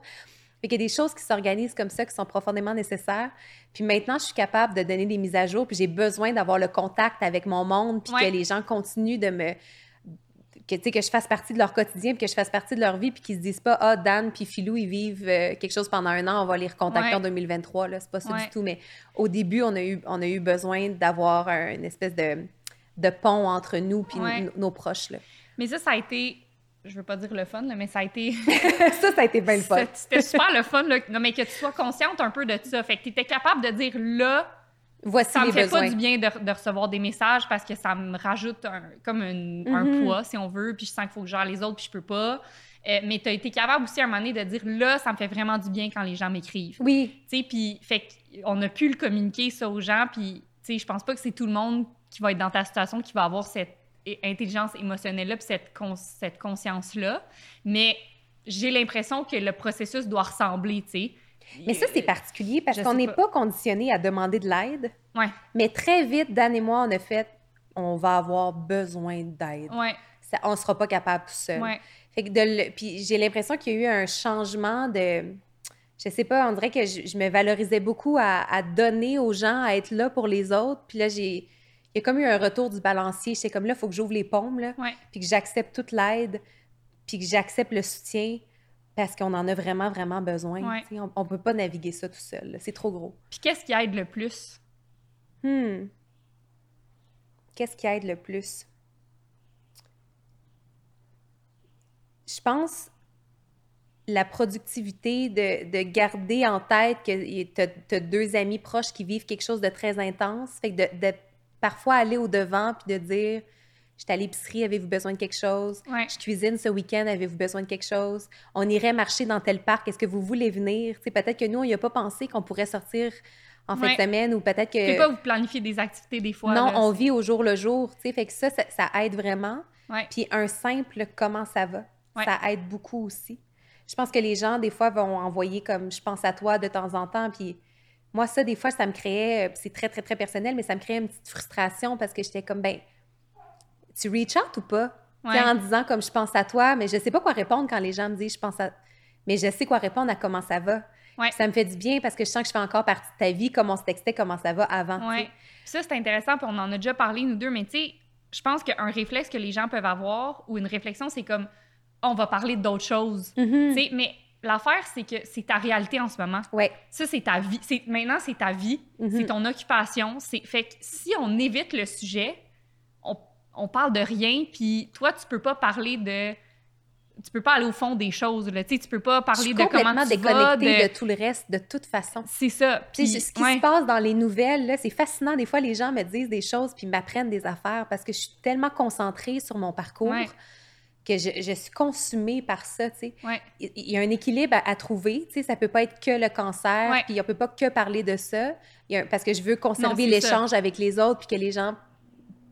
Fait qu'il y a des choses qui s'organisent comme ça, qui sont profondément nécessaires. Puis maintenant, je suis capable de donner des mises à jour, puis j'ai besoin d'avoir le contact avec mon monde, puis Ouais. que les gens continuent de me... Que, que je fasse partie de leur quotidien, puis que je fasse partie de leur vie, puis qu'ils se disent pas « Ah, Dan puis Philou, ils vivent euh, quelque chose pendant un an, on va les recontacter Ouais. en 2023. » là, C'est pas ça Ouais. du tout, mais au début, on a eu, on a eu besoin d'avoir un- une espèce de, de pont entre nous puis Ouais. nos proches. Là. Mais ça, ça a été je veux pas dire le fun, là, mais ça a été. [LAUGHS] ça, ça a été bien le [LAUGHS] fun. C'était super le fun, là, non, mais que tu sois consciente un peu de ça. Fait que tu étais capable de dire là, Voici ça me les fait besoins. pas du bien de, de recevoir des messages parce que ça me rajoute un, comme une- un Mhm. poids, si on veut, puis je sens qu'il faut que je gère les autres, puis je peux pas. Euh, mais tu as été capable aussi à un moment donné de dire là, ça me fait vraiment du bien quand les gens m'écrivent. Oui, Tu sais, puis fait qu'on a pu le communiquer ça aux gens, puis tu sais, je pense pas que c'est tout le monde qui va être dans ta situation qui va avoir cette intelligence émotionnelle-là, puis cette, cette conscience-là. Mais j'ai l'impression que le processus doit ressembler, tu sais. Mais ça, c'est particulier parce qu'on n'est pas. pas conditionné à demander de l'aide. Ouais, Mais très vite, Dan et moi, on a fait on va avoir besoin d'aide. ouais, Ça- on ne sera pas capable tout seul. ouais. Fait que de Puis j'ai l'impression qu'il y a eu un changement de. Je sais pas, on dirait que je, je me valorisais beaucoup à, à donner aux gens, à être là pour les autres. Puis là, j'ai. Il y a comme eu un retour du balancier. J'étais comme là, il faut que j'ouvre les paumes, là, puis que j'accepte toute l'aide, puis que j'accepte le soutien parce qu'on en a vraiment, vraiment besoin. Ouais. On, on peut pas naviguer ça tout seul. C'est trop gros. Puis qu'est-ce qui aide le plus? Hmm. Qu'est-ce qui aide le plus? Je pense la productivité, de, de garder en tête que tu as, deux amis proches qui vivent quelque chose de très intense. Fait que de, de parfois aller au-devant puis de dire Je suis à l'épicerie, avez-vous besoin de quelque chose? Ouais. Je cuisine ce week-end, avez-vous besoin de quelque chose? On irait marcher dans tel parc, est-ce que vous voulez venir? Peut-être que nous, on n'y a pas pensé qu'on pourrait sortir en fin de semaine ou peut-être que. Pouvez pas vous planifier des activités des fois. Non, là, on c'est- vit au jour le jour, tu sais, fait que ça, ça, ça aide vraiment. Ouais. Puis un simple comment ça va, ça aide beaucoup aussi. Je pense que les gens, des fois, vont envoyer comme je pense à toi de temps en temps. Puis moi, ça, des fois, ça me créait, c'est très, très, très personnel, mais ça me créait une petite frustration parce que j'étais comme, ben, tu reach out ou pas? Ouais. en disant comme je pense à toi, mais je sais pas quoi répondre quand les gens me disent je pense à. Mais je sais quoi répondre à comment ça va. Ouais. Ça me fait du bien parce que je sens que je fais encore partie de ta vie, comme on se textait, comment ça va avant. Ouais. Ça, c'est intéressant, puis on en a déjà parlé, nous deux, mais tu sais, je pense qu'un réflexe que les gens peuvent avoir ou une réflexion, c'est comme on va parler d'autres choses. Mhm. Sais, mais l'affaire, c'est que c'est ta réalité en ce moment. Ouais. Ça, c'est ta vie. Maintenant, c'est ta vie, Mhm. c'est ton occupation. C'est, fait que si on évite le sujet, on, parle de rien, puis toi, tu peux pas parler de. Tu peux pas aller au fond des choses. Là. Tu sais, tu peux pas parler de comment tu vas. De... de... tout le reste, de toute façon. C'est ça. Puis, ce qui ouais. se passe dans les nouvelles, là, c'est fascinant. Des fois, les gens me disent des choses puis m'apprennent des affaires parce que je suis tellement concentrée sur mon parcours Ouais. que je, je suis consumée par ça, tu sais. Ouais. Il il y a un équilibre à, à trouver, tu sais. Ça peut pas être que le cancer, puis on peut pas que parler de ça. Il y a un- parce que je veux conserver l'échange avec les autres puis que les gens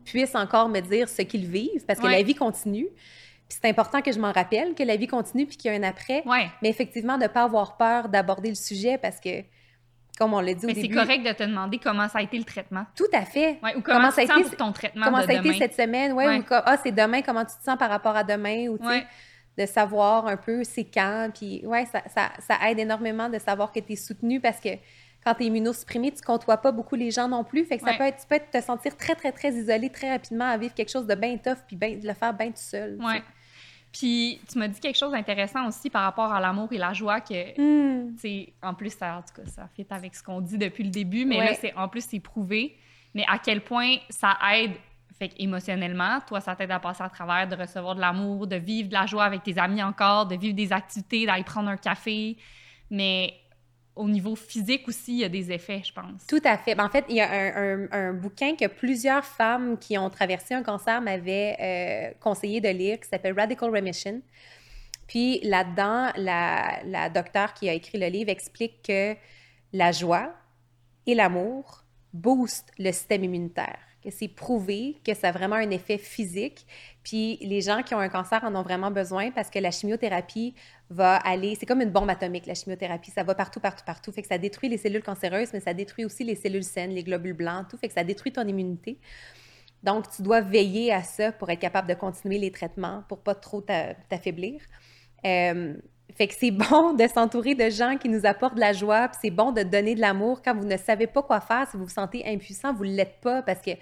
puissent encore me dire ce qu'ils vivent parce que Ouais. la vie continue. Puis c'est important que je m'en rappelle que la vie continue puis qu'il y a un après. Ouais. Mais effectivement, de ne pas avoir peur d'aborder le sujet parce que, comme on l'a dit au Mais c'est correct de te demander comment ça a été le traitement. Tout à fait. Ouais, ou comment, ça a été- ton traitement Comment de ça a demain? été cette semaine? Ouais. Ou ah, c'est demain, comment tu te sens par rapport à demain? Ou, tu sais, Ouais. de savoir un peu c'est quand. Puis, ouais, ça, ça, ça aide énormément de savoir que tu es soutenu parce que quand tu es immunosupprimé, tu côtoies pas beaucoup les gens non plus. Fait que ça Ouais. peut être, tu peux être- te sentir très, très, très isolé très rapidement à vivre quelque chose de bien tough puis ben- de le faire bien tout seul. Ouais. Puis tu m'as dit quelque chose d'intéressant aussi par rapport à l'amour et la joie que, Hmm. tu en plus, ça, en tout cas, ça fit avec ce qu'on dit depuis le début, mais Ouais. là, c'est, en plus, c'est prouvé. Mais à quel point ça aide, fait émotionnellement, toi, ça t'aide à passer à travers, de recevoir de l'amour, de vivre de la joie avec tes amis encore, de vivre des activités, d'aller prendre un café. Mais au niveau physique aussi, il y a des effets, je pense. Tout à fait. Ben, en fait, il y a un, un- bouquin que plusieurs femmes qui ont traversé un cancer m'avaient euh, conseillé de lire, qui s'appelle Radical Remission. Puis là-dedans, la, la docteure qui a écrit le livre explique que la joie et l'amour boostent le système immunitaire, que c'est prouvé que ça a vraiment un effet physique. Puis les gens qui ont un cancer en ont vraiment besoin parce que la chimiothérapie va aller, c'est comme une bombe atomique, la chimiothérapie, ça va partout, partout, partout. Fait que ça détruit les cellules cancéreuses, mais ça détruit aussi les cellules saines, les globules blancs, tout. Fait que ça détruit ton immunité. Donc, tu dois veiller à ça pour être capable de continuer les traitements, pour pas trop t'a- t'affaiblir. Euh, fait que c'est bon de s'entourer de gens qui nous apportent de la joie, puis c'est bon de donner de l'amour quand vous ne savez pas quoi faire, si vous vous sentez impuissant, vous ne l'êtes pas parce que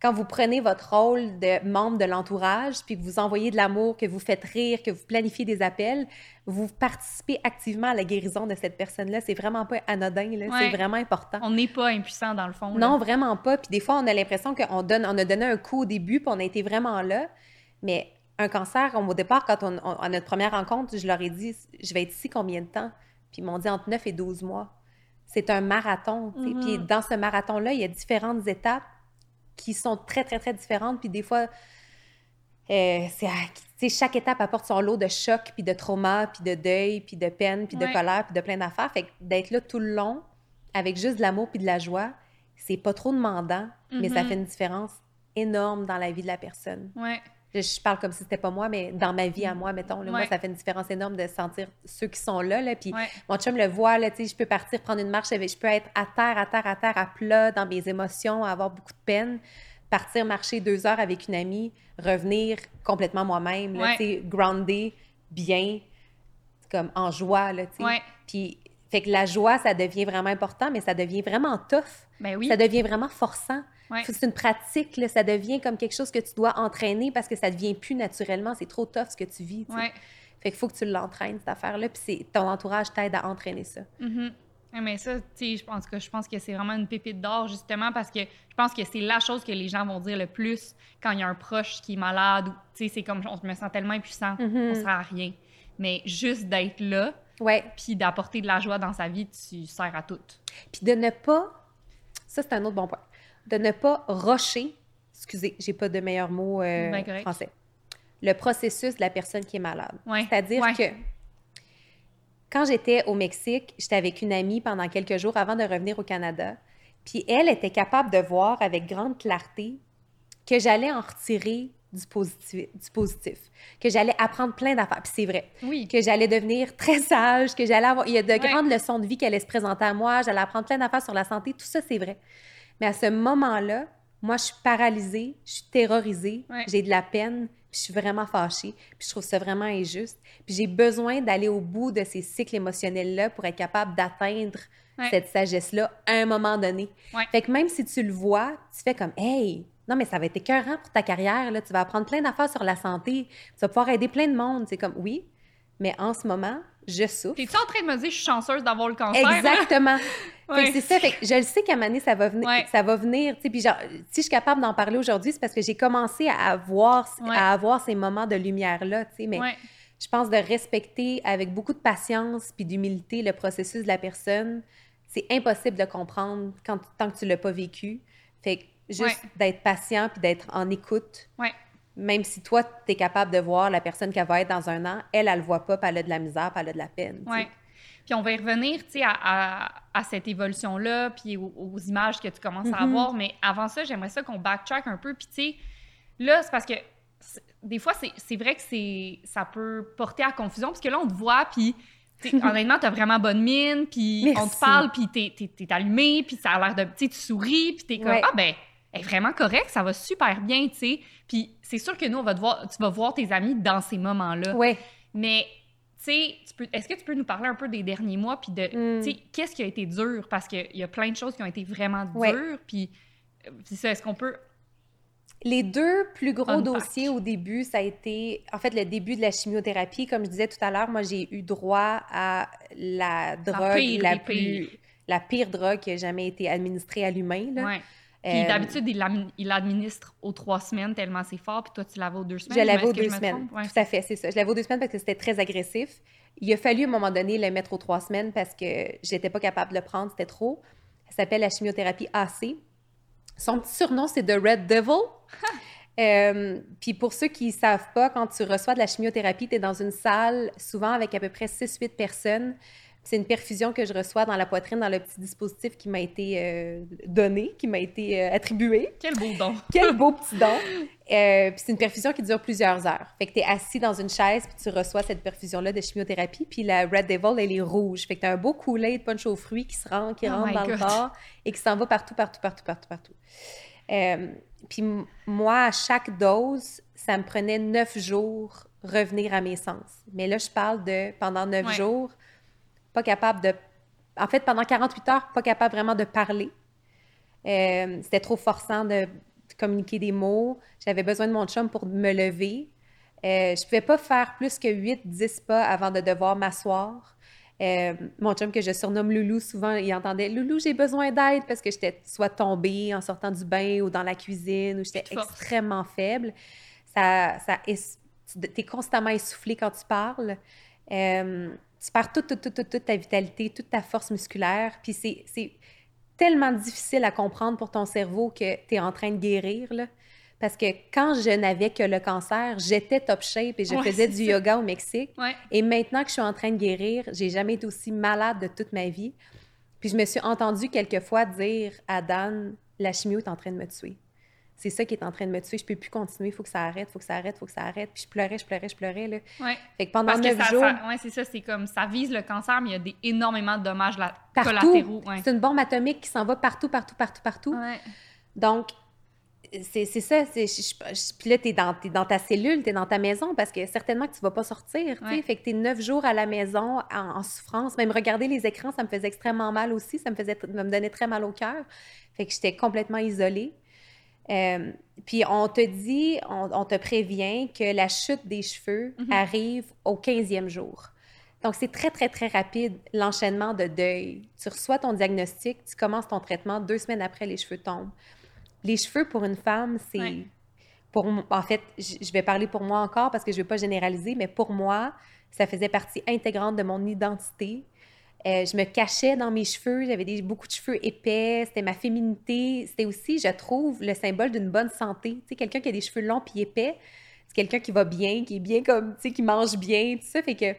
quand vous prenez votre rôle de membre de l'entourage, puis que vous envoyez de l'amour, que vous faites rire, que vous planifiez des appels, vous participez activement à la guérison de cette personne-là. C'est vraiment pas anodin. Ouais. c'est vraiment important. On n'est pas impuissant dans le fond. là. Non, vraiment pas. Puis des fois, on a l'impression qu'on donne, on a donné un coup au début, puis on a été vraiment là. Mais un cancer, au départ, quand on, à notre première rencontre, je leur ai dit, je vais être ici combien de temps? Puis ils m'ont dit entre 9 et 12 mois. C'est un marathon. Mhm. Puis dans ce marathon-là, il y a différentes étapes qui sont très, très, très différentes. Puis des fois, euh, c'est chaque étape apporte son lot de chocs, puis de traumas, puis de deuil, puis de peine, puis de Ouais. colère, puis de plein d'affaires. Fait que d'être là tout le long, avec juste de l'amour puis de la joie, c'est pas trop demandant, mais ça Mhm. fait une différence énorme dans la vie de la personne. Ouais. Je, je parle comme si c'était pas moi, mais dans ma vie à moi, mettons, là, moi, ça fait une différence énorme de sentir ceux qui sont là, là puis Ouais. mon chum le voit, là, tu sais, je peux partir prendre une marche, je peux être à terre, à terre, à terre, à plat dans mes émotions, avoir beaucoup de peine, partir marcher deux heures avec une amie, revenir complètement moi-même, Ouais. tu sais, groundé, bien, comme en joie, là, tu sais. Puis, fait que la joie, ça devient vraiment important, mais ça devient vraiment tough. Ben oui. Ça devient vraiment forçant. Ouais. C'est une pratique, là, ça devient comme quelque chose que tu dois entraîner parce que ça devient plus naturellement. C'est trop tough ce que tu vis. Ouais. Fait qu'il faut que tu l'entraînes, cette affaire-là. Puis ton entourage t'aide à entraîner ça. Mhm. Ouais, Mais ça, tu sais, je pense que je pense que c'est vraiment une pépite d'or justement parce que je pense que c'est la chose que les gens vont dire le plus quand il y a un proche qui est malade ou tu sais, c'est comme on me sens tellement impuissant, Mhm. on sert à rien. Mais juste d'être là Ouais. puis d'apporter de la joie dans sa vie, tu sers à tout. Puis de ne pas. Ça, c'est un autre bon point. De ne pas rocher. Excusez, j'ai pas de meilleur mot euh, Ben français. Le processus de la personne qui est malade. Ouais. C'est-à-dire Ouais. que quand j'étais au Mexique, j'étais avec une amie pendant quelques jours avant de revenir au Canada. Puis elle était capable de voir avec grande clarté que j'allais en retirer du positif, du positif, que j'allais apprendre plein d'affaires. Puis c'est vrai Oui. que j'allais devenir très sage, que j'allais avoir... Il y a de grandes leçons de vie qui allaient se présenter à moi, j'allais apprendre plein d'affaires sur la santé, tout ça, c'est vrai. Mais à ce moment-là, moi, je suis paralysée, je suis terrorisée, Ouais. j'ai de la peine, puis je suis vraiment fâchée, puis je trouve ça vraiment injuste. Puis j'ai besoin d'aller au bout de ces cycles émotionnels-là pour être capable d'atteindre Ouais. cette sagesse-là à un moment donné. Ouais. Fait que même si tu le vois, tu fais comme « Hey, non, mais ça va être écœurant pour ta carrière, là. tu vas apprendre plein d'affaires sur la santé, tu vas pouvoir aider plein de monde. » C'est comme « Oui, mais en ce moment, je souffre. » T'es-tu en train de me dire je suis chanceuse d'avoir le cancer? Exactement. [LAUGHS] Fait que c'est ça. Fait que je le sais qu'à donné, ça va venir. Ouais. Ça va venir. Puis genre, si je suis capable d'en parler aujourd'hui, c'est parce que j'ai commencé à avoir, Ouais. à avoir ces moments de lumière-là. tu sais. Mais je pense de respecter avec beaucoup de patience puis d'humilité le processus de la personne. C'est impossible de comprendre quand, tant que tu l'as pas vécu. Fait que juste d'être patient puis d'être en écoute. Ouais. Même si toi, tu es capable de voir la personne qu'elle va être dans un an, elle, elle le voit pas, puis elle a de la misère, puis elle a de la peine. Ouais. Puis on va y revenir, tu sais, à, à- à cette évolution-là, puis aux, aux images que tu commences à Mhm. avoir. Mais avant ça, j'aimerais ça qu'on backtrack un peu. Puis tu sais, là, c'est parce que des fois, c'est vrai que c'est ça peut porter à confusion, parce que là, on te voit, puis [LAUGHS] honnêtement, t'as vraiment bonne mine, puis on te parle, puis t'es t'es allumé, puis ça a l'air de... Tu sais, tu souris, puis t'es comme, Ouais. ah ben, est vraiment correcte, ça va super bien, tu sais. Puis c'est sûr que nous, on va te voir, tu vas voir tes amis dans ces moments-là. Ouais. Mais, tu sais, est-ce que tu peux nous parler un peu des derniers mois, puis de, Mm. tu sais, qu'est-ce qui a été dur? Parce qu'il y a plein de choses qui ont été vraiment dures, puis euh, c'est ça, est-ce qu'on peut... Les deux plus gros Unpack. dossiers au début, ça a été, en fait, le début de la chimiothérapie. Comme je disais tout à l'heure, moi, j'ai eu droit à la drogue pire la, des plus, la pire drogue qui a jamais été administrée à l'humain. là. Ouais. Puis Euh, d'habitude, il l'admi- il l'administre aux trois semaines tellement c'est fort, puis toi, tu l'avais aux deux semaines. Je l'avais aux deux semaines. Ouais. Tout à fait, c'est ça. Je l'avais aux deux semaines parce que c'était très agressif. Il a fallu, à un moment donné, le mettre aux trois semaines parce que j'étais pas capable de le prendre, c'était trop. Ça s'appelle la chimiothérapie AC. Son petit surnom, c'est The Red Devil. [LAUGHS] Euh, puis pour ceux qui ne savent pas, quand tu reçois de la chimiothérapie, tu es dans une salle, souvent avec à peu près 6-8 personnes. C'est une perfusion que je reçois dans la poitrine, dans le petit dispositif qui m'a été euh, donné, qui m'a été euh, attribué. Quel beau don! [LAUGHS] Quel beau petit don! Euh, puis c'est une perfusion qui dure plusieurs heures. Fait que tu es assis dans une chaise, puis tu reçois cette perfusion-là de chimiothérapie. Puis la Red Devil, elle est rouge. Fait que tu as un beau coulet de punch aux fruits qui, se rend, qui Oh rentre dans le corps et qui s'en va partout, partout, partout, partout, partout. Puis moi, à chaque dose, ça me prenait neuf jours revenir à mes sens. Mais là, je parle de pendant neuf Ouais. jours, pas capable de. En fait, pendant 48 heures, pas capable vraiment de parler. Euh, C'était trop forçant de de communiquer des mots. J'avais besoin de mon chum pour me lever. Euh, je pouvais pas faire plus que 8-10 pas avant de devoir m'asseoir. Euh, mon chum que je surnomme Loulou, souvent, il entendait « Loulou, j'ai besoin d'aide » parce que j'étais soit tombée en sortant du bain ou dans la cuisine ou j'étais extrêmement faible. Ça, ça, es- tu es constamment essoufflé quand tu parles. Euh, tu perds toute, toute, toute, toute, ta vitalité, toute ta force musculaire. Puis c'est tellement difficile à comprendre pour ton cerveau que tu es en train de guérir. Là. Parce que quand je n'avais que le cancer, j'étais top shape et je faisais du yoga au Mexique. Et maintenant que je suis en train de guérir, j'ai jamais été aussi malade de toute ma vie. Puis je me suis entendue quelquefois dire à Dan, la chimio est en train de me tuer c'est ça qui est en train de me tuer, je peux plus continuer, il faut que ça arrête, il faut que ça arrête, il faut que ça arrête. Puis je pleurais, je pleurais, je pleurais. Là. Ouais. Fait que pendant neuf jours... Oui, c'est ça, c'est comme, ça vise le cancer, mais il y a des, énormément de dommages collatéraux. C'est une bombe atomique qui s'en va partout, partout, partout, partout. Donc, c'est ça. Puis là, tu es, dans ta cellule, tu es dans ta maison parce que certainement que tu vas pas sortir. Fait que tu es neuf jours à la maison en, souffrance. Même regarder les écrans, ça me faisait extrêmement mal aussi. Ça me, faisait, me donnait très mal au cœur. Fait que j'étais complètement isolée. Euh, puis on te dit, on, te prévient que la chute des cheveux mhm. arrive au 15e jour. Donc, c'est très, très, très rapide, l'enchaînement de deuil. Tu reçois ton diagnostic, tu commences ton traitement, deux semaines après, les cheveux tombent. Les cheveux, pour une femme, c'est... Pour, en fait, je vais parler pour moi encore parce que je ne veux pas généraliser, mais pour moi, ça faisait partie intégrante de mon identité. Euh, je me cachais dans mes cheveux, j'avais des, beaucoup de cheveux épais, c'était ma féminité. C'était aussi, je trouve, le symbole d'une bonne santé. Tu sais, quelqu'un qui a des cheveux longs puis épais, c'est quelqu'un qui va bien, qui est bien comme, tu sais, qui mange bien, tout ça. Fait que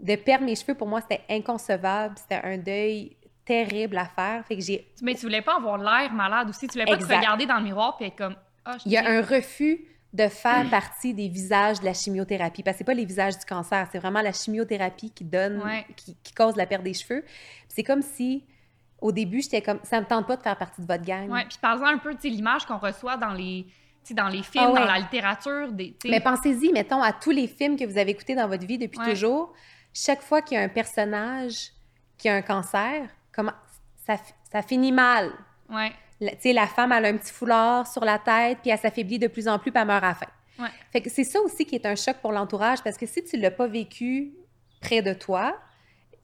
de perdre mes cheveux, pour moi, c'était inconcevable. C'était un deuil terrible à faire. Fait que j'ai... Mais tu voulais pas avoir l'air malade aussi. Tu voulais pas te regarder dans le miroir puis être comme... Ah, Il y a un refus de faire partie des visages de la chimiothérapie. Parce que c'est pas les visages du cancer, c'est vraiment la chimiothérapie qui donne, qui, cause la perte des cheveux. C'est comme si, au début, j'étais comme, ça me tente pas de faire partie de votre gang. Oui, puis par exemple, un peu, tu l'image qu'on reçoit dans les, dans les films, ah dans la littérature. Des, Mais pensez-y, mettons, à tous les films que vous avez écoutés dans votre vie depuis toujours. Chaque fois qu'il y a un personnage qui a un cancer, comment ça, ça finit mal. Ouais sais, la femme, elle a un petit foulard sur la tête, puis elle s'affaiblit de plus en plus, puis elle meurt à la fin. Fait que c'est ça aussi qui est un choc pour l'entourage, parce que si tu l'as pas vécu près de toi,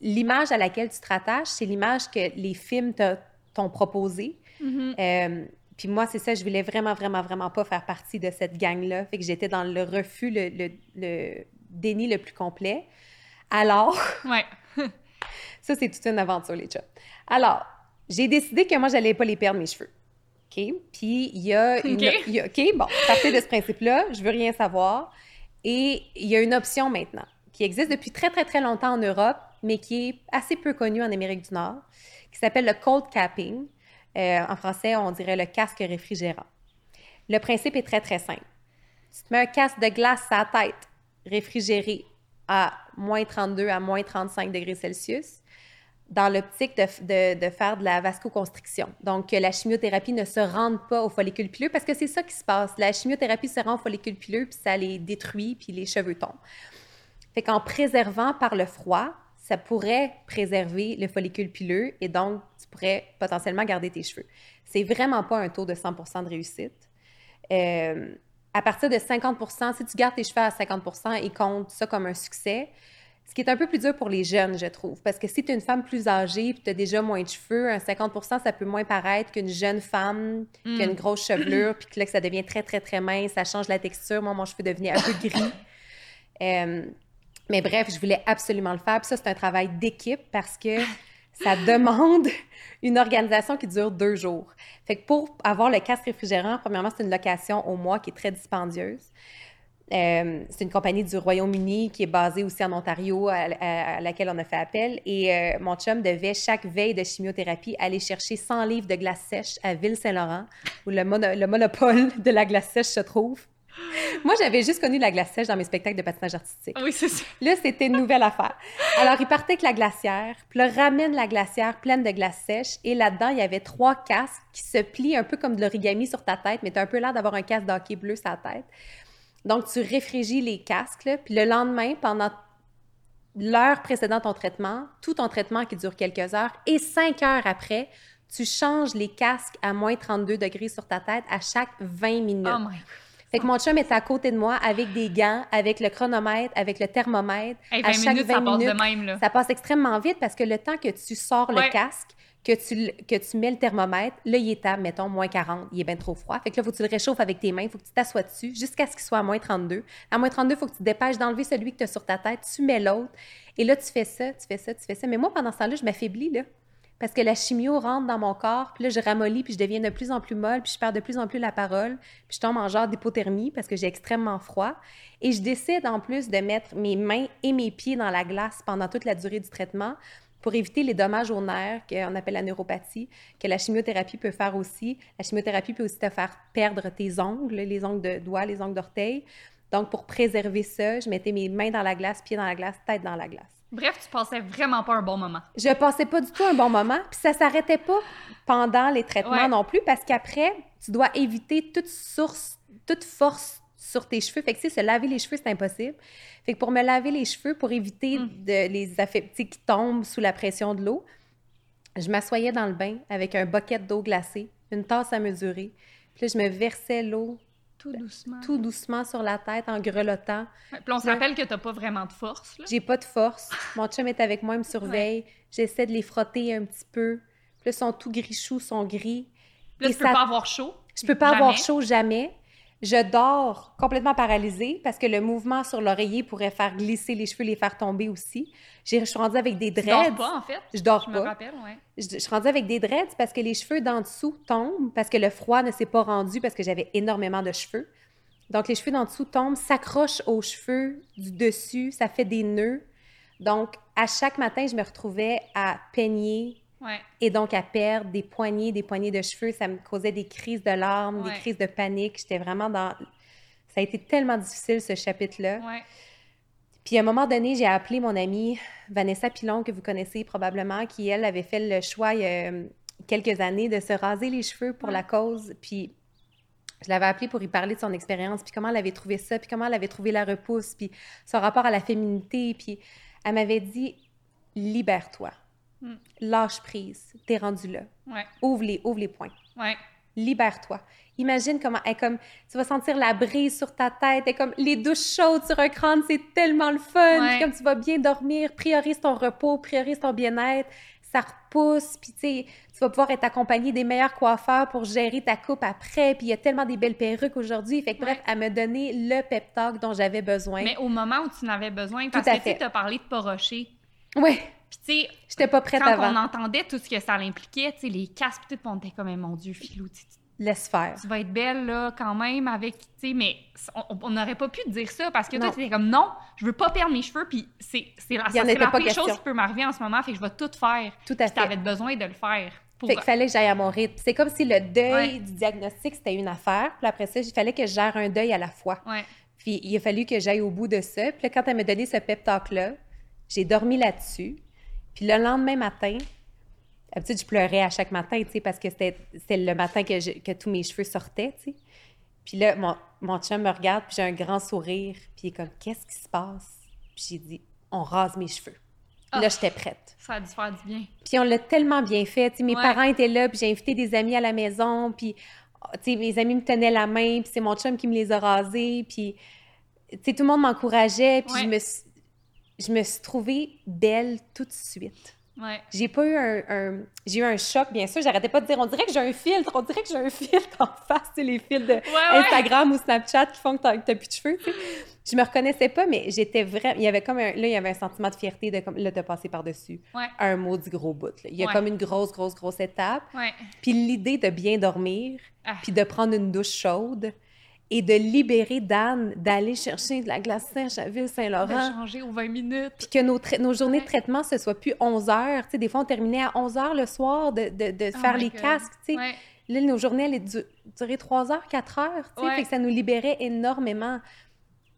l'image à laquelle tu te rattaches, c'est l'image que les films t'ont proposée. Mm-hmm. Euh, puis moi, c'est ça, je voulais vraiment, vraiment, vraiment pas faire partie de cette gang-là. Fait que j'étais dans le refus, le, le, déni le plus complet. Alors... Ouais. [LAUGHS] ça, c'est toute une aventure, les chats. Alors, j'ai décidé que moi, j'allais pas les perdre, mes cheveux. OK? Puis il y a une... OK, bon, partir de ce principe-là, je veux rien savoir. Et il y a une option maintenant qui existe depuis très, très, très longtemps en Europe, mais qui est assez peu connue en Amérique du Nord, qui s'appelle le cold capping. Euh, en français, on dirait le casque réfrigérant. Le principe est très, très simple. Tu te mets un casque de glace à la tête réfrigéré à moins 32 à moins 35 degrés Celsius dans l'optique de, faire de la vascoconstriction. Donc, que la chimiothérapie ne se rende pas au follicule pileux parce que c'est ça qui se passe. La chimiothérapie se rend au follicule pileux puis ça les détruit puis les cheveux tombent. Fait qu'en préservant par le froid, ça pourrait préserver le follicule pileux et donc tu pourrais potentiellement garder tes cheveux. C'est vraiment pas un taux de 100% de réussite. Euh, à partir de 50 si tu gardes tes cheveux à 50 ils comptent ça comme un succès. Ce qui est un peu plus dur pour les jeunes, je trouve, parce que si tu es une femme plus âgée et tu as déjà moins de cheveux, un 50% ça peut moins paraître qu'une jeune femme qui a une grosse chevelure, puis que là, que ça devient très, très, très mince, ça change la texture. Moi, mon cheveu devenait un peu gris. [LAUGHS] Euh, mais bref, je voulais absolument le faire. Puis ça, c'est un travail d'équipe parce que ça demande [LAUGHS] une organisation qui dure deux jours. Fait que pour avoir le casque réfrigérant, premièrement, c'est une location au mois qui est très dispendieuse. Euh, c'est une compagnie du Royaume-Uni qui est basée aussi en Ontario, à, laquelle on a fait appel. Et euh, mon chum devait, chaque veille de chimiothérapie, aller chercher 100 livres de glace sèche à Ville-Saint-Laurent, où le, le, monopole de la glace sèche se trouve. Moi, j'avais juste connu la glace sèche dans mes spectacles de patinage artistique. Oui, c'est ça. Là, c'était une nouvelle affaire. Alors, il partait avec la glacière, puis là, ramène la glacière pleine de glace sèche, et là-dedans, il y avait trois casques qui se plient un peu comme de l'origami sur ta tête, mais tu as un peu l'air d'avoir un casque d'hockey bleu sur la tête. Donc, tu réfrigis les casques, puis le lendemain, pendant l'heure précédant ton traitement, tout ton traitement qui dure quelques heures, et cinq heures après, tu changes les casques à moins 32 degrés sur ta tête à chaque 20 minutes. Oh my Fait que mon chum est à côté de moi avec des gants, avec le chronomètre, avec le thermomètre. à chaque minutes, 20 ça minutes, passe de même, là. Ça passe extrêmement vite parce que le temps que tu sors le casque, que tu, mets le thermomètre, là, il est à, mettons, moins 40, il est bien trop froid. Fait que là, il faut que tu le réchauffes avec tes mains, il faut que tu t'assoies dessus jusqu'à ce qu'il soit à moins 32. À moins 32, il faut que tu te dépêches d'enlever celui que tu as sur ta tête, tu mets l'autre. Et là, tu fais ça, tu fais ça, tu fais ça. Mais moi, pendant ce temps-là, je m'affaiblis, là. Parce que la chimio rentre dans mon corps, puis là, je ramollis, puis je deviens de plus en plus molle, puis je perds de plus en plus la parole, puis je tombe en genre d'hypothermie parce que j'ai extrêmement froid. Et je décide en plus de mettre mes mains et mes pieds dans la glace pendant toute la durée du traitement pour éviter les dommages aux nerfs qu'on appelle la neuropathie, que la chimiothérapie peut faire aussi. La chimiothérapie peut aussi te faire perdre tes ongles, les ongles de doigts, les ongles d'orteils. Donc, pour préserver ça, je mettais mes mains dans la glace, pieds dans la glace, tête dans la glace. Bref, tu passais vraiment pas un bon moment. Je passais pas du tout un bon moment, puis ça s'arrêtait pas pendant les traitements non plus, parce qu'après, tu dois éviter toute source, toute force sur tes cheveux. Fait que, tu sais, se laver les cheveux, c'est impossible. Fait que pour me laver les cheveux, pour éviter Mm. de les affecter qui tombent sous la pression de l'eau, je m'assoyais dans le bain avec un bucket d'eau glacée, une tasse à mesurer. Puis là, je me versais l'eau Tout doucement. tout doucement sur la tête en grelottant. Ouais, Puis on se rappelle que t'as pas vraiment de force, là. J'ai pas de force. Mon chum est avec moi, il me surveille. J'essaie de les frotter un petit peu. Puis là, ils sont tout gris choux, sont gris. Là, Et tu peux ça- pas avoir chaud. Je peux pas avoir chaud jamais. Je dors complètement paralysée parce que le mouvement sur l'oreiller pourrait faire glisser les cheveux, les faire tomber aussi. Je suis rendue avec des dreads. dors pas, en fait. Je dors Je me rappelle, ouais. Je, je suis rendue avec des dreads parce que les cheveux d'en dessous tombent, parce que le froid ne s'est pas rendu, parce que j'avais énormément de cheveux. Donc, les cheveux d'en dessous tombent, s'accrochent aux cheveux du dessus, ça fait des nœuds. Donc, à chaque matin, je me retrouvais à peigner Ouais. et donc à perdre des poignées, des poignées de cheveux. Ça me causait des crises de larmes, Ouais. des crises de panique. J'étais vraiment dans... Ça a été tellement difficile, ce chapitre-là. Ouais. Puis à un moment donné, j'ai appelé mon amie Vanessa Pilon, que vous connaissez probablement, qui, elle, avait fait le choix il y a euh, quelques années de se raser les cheveux pour la cause. Puis je l'avais appelée pour y parler de son expérience, puis comment elle avait trouvé ça, puis comment elle avait trouvé la repousse, puis son rapport à la féminité. Puis elle m'avait dit Libère-toi, Mm. lâche prise, t'es rendu là. Ouais. Ouvre les, ouvre les Ouais. libère-toi. Imagine comment elle comme tu vas sentir la brise sur ta tête, et comme les douches chaudes sur un crâne, c'est tellement le fun. Ouais. Puis comme tu vas bien dormir, priorise ton repos, priorise ton bien-être, ça repousse, puis tu tu vas pouvoir être accompagné des meilleurs coiffeurs pour gérer ta coupe après, puis il y a tellement des belles perruques aujourd'hui. Fait que bref, elle me donnait le pep talk dont j'avais besoin. Mais au moment où tu en avais besoin, parce Tout à que tu as parlé de pas rocher. Puis tu sais, j'étais pas prête quand avant. on entendait tout ce que ça impliquait, tu sais, les casques, tout, on était comme, Eh, mon Dieu, Philou, tu, Laisse faire. tu vas être belle, là, quand même, avec, tu sais, mais on- n'aurait pas pu te dire ça, parce que toi, Non. tu étais comme, non, je veux pas perdre mes cheveux, puis c'est c'est la, ça, la chose qui peut m'arriver en ce moment, fait que je vais tout faire. Tout à Puis t'avais fait. besoin de le faire. Pour... Fait qu'il fallait que j'aille à mon rythme. C'est comme si le deuil Ouais. du diagnostic, c'était une affaire. Puis après ça, il fallait que je gère un deuil à la fois. Ouais. Puis il a fallu que j'aille au bout de ça. Puis là, quand elle m'a donné ce pep talk-là, j'ai dormi là-dessus. Puis le lendemain matin, d'habitude, je pleurais à chaque matin, tu sais, parce que c'était le matin que, je- que tous mes cheveux sortaient, tu sais. Puis là, mon, mon chum me regarde, puis j'ai un grand sourire. Puis il est comme, qu'est-ce qui se passe? Puis j'ai dit, on rase mes cheveux. Puis Là, Ah. j'étais prête. Ça a dû faire du bien. Puis on l'a tellement bien fait. Tu sais, mes Ouais. parents étaient là, puis j'ai invité des amis à la maison, puis oh, tu sais, mes amis me tenaient la main, puis c'est mon chum qui me les a rasés, puis tu sais, tout le monde m'encourageait, puis Ouais. je, me suis, je me suis trouvée belle tout de suite. Ouais. J'ai pas eu un, un- j'ai eu un choc, bien sûr. J'arrêtais pas de dire, on dirait que j'ai un filtre, on dirait que j'ai un filtre en face, tu sais, les fils de Ouais, ouais. Instagram ou Snapchat qui font que t'as, plus de cheveux, tu sais. Je me reconnaissais pas, mais j'étais vraiment, il y avait comme un, là, il y avait un sentiment de fierté de comme, là, de passer par-dessus un maudit gros bout. là. Il y a comme une grosse, grosse, grosse étape. Puis l'idée de bien dormir, Ah. puis de prendre une douche chaude et de libérer Dan d'aller chercher de la glace sèche à De Ville-Saint-Laurent. changer aux 20 minutes. Puis que nos, nos journées de traitement, ce soit plus 11 heures. Tu sais, des fois, on terminait à 11 heures le soir de, de- de Oh faire les God. casques. Tu sais. Ouais. Là, nos journées allaient du- durer 3 heures, 4 heures. Tu sais. Ouais. Fait que ça nous libérait énormément.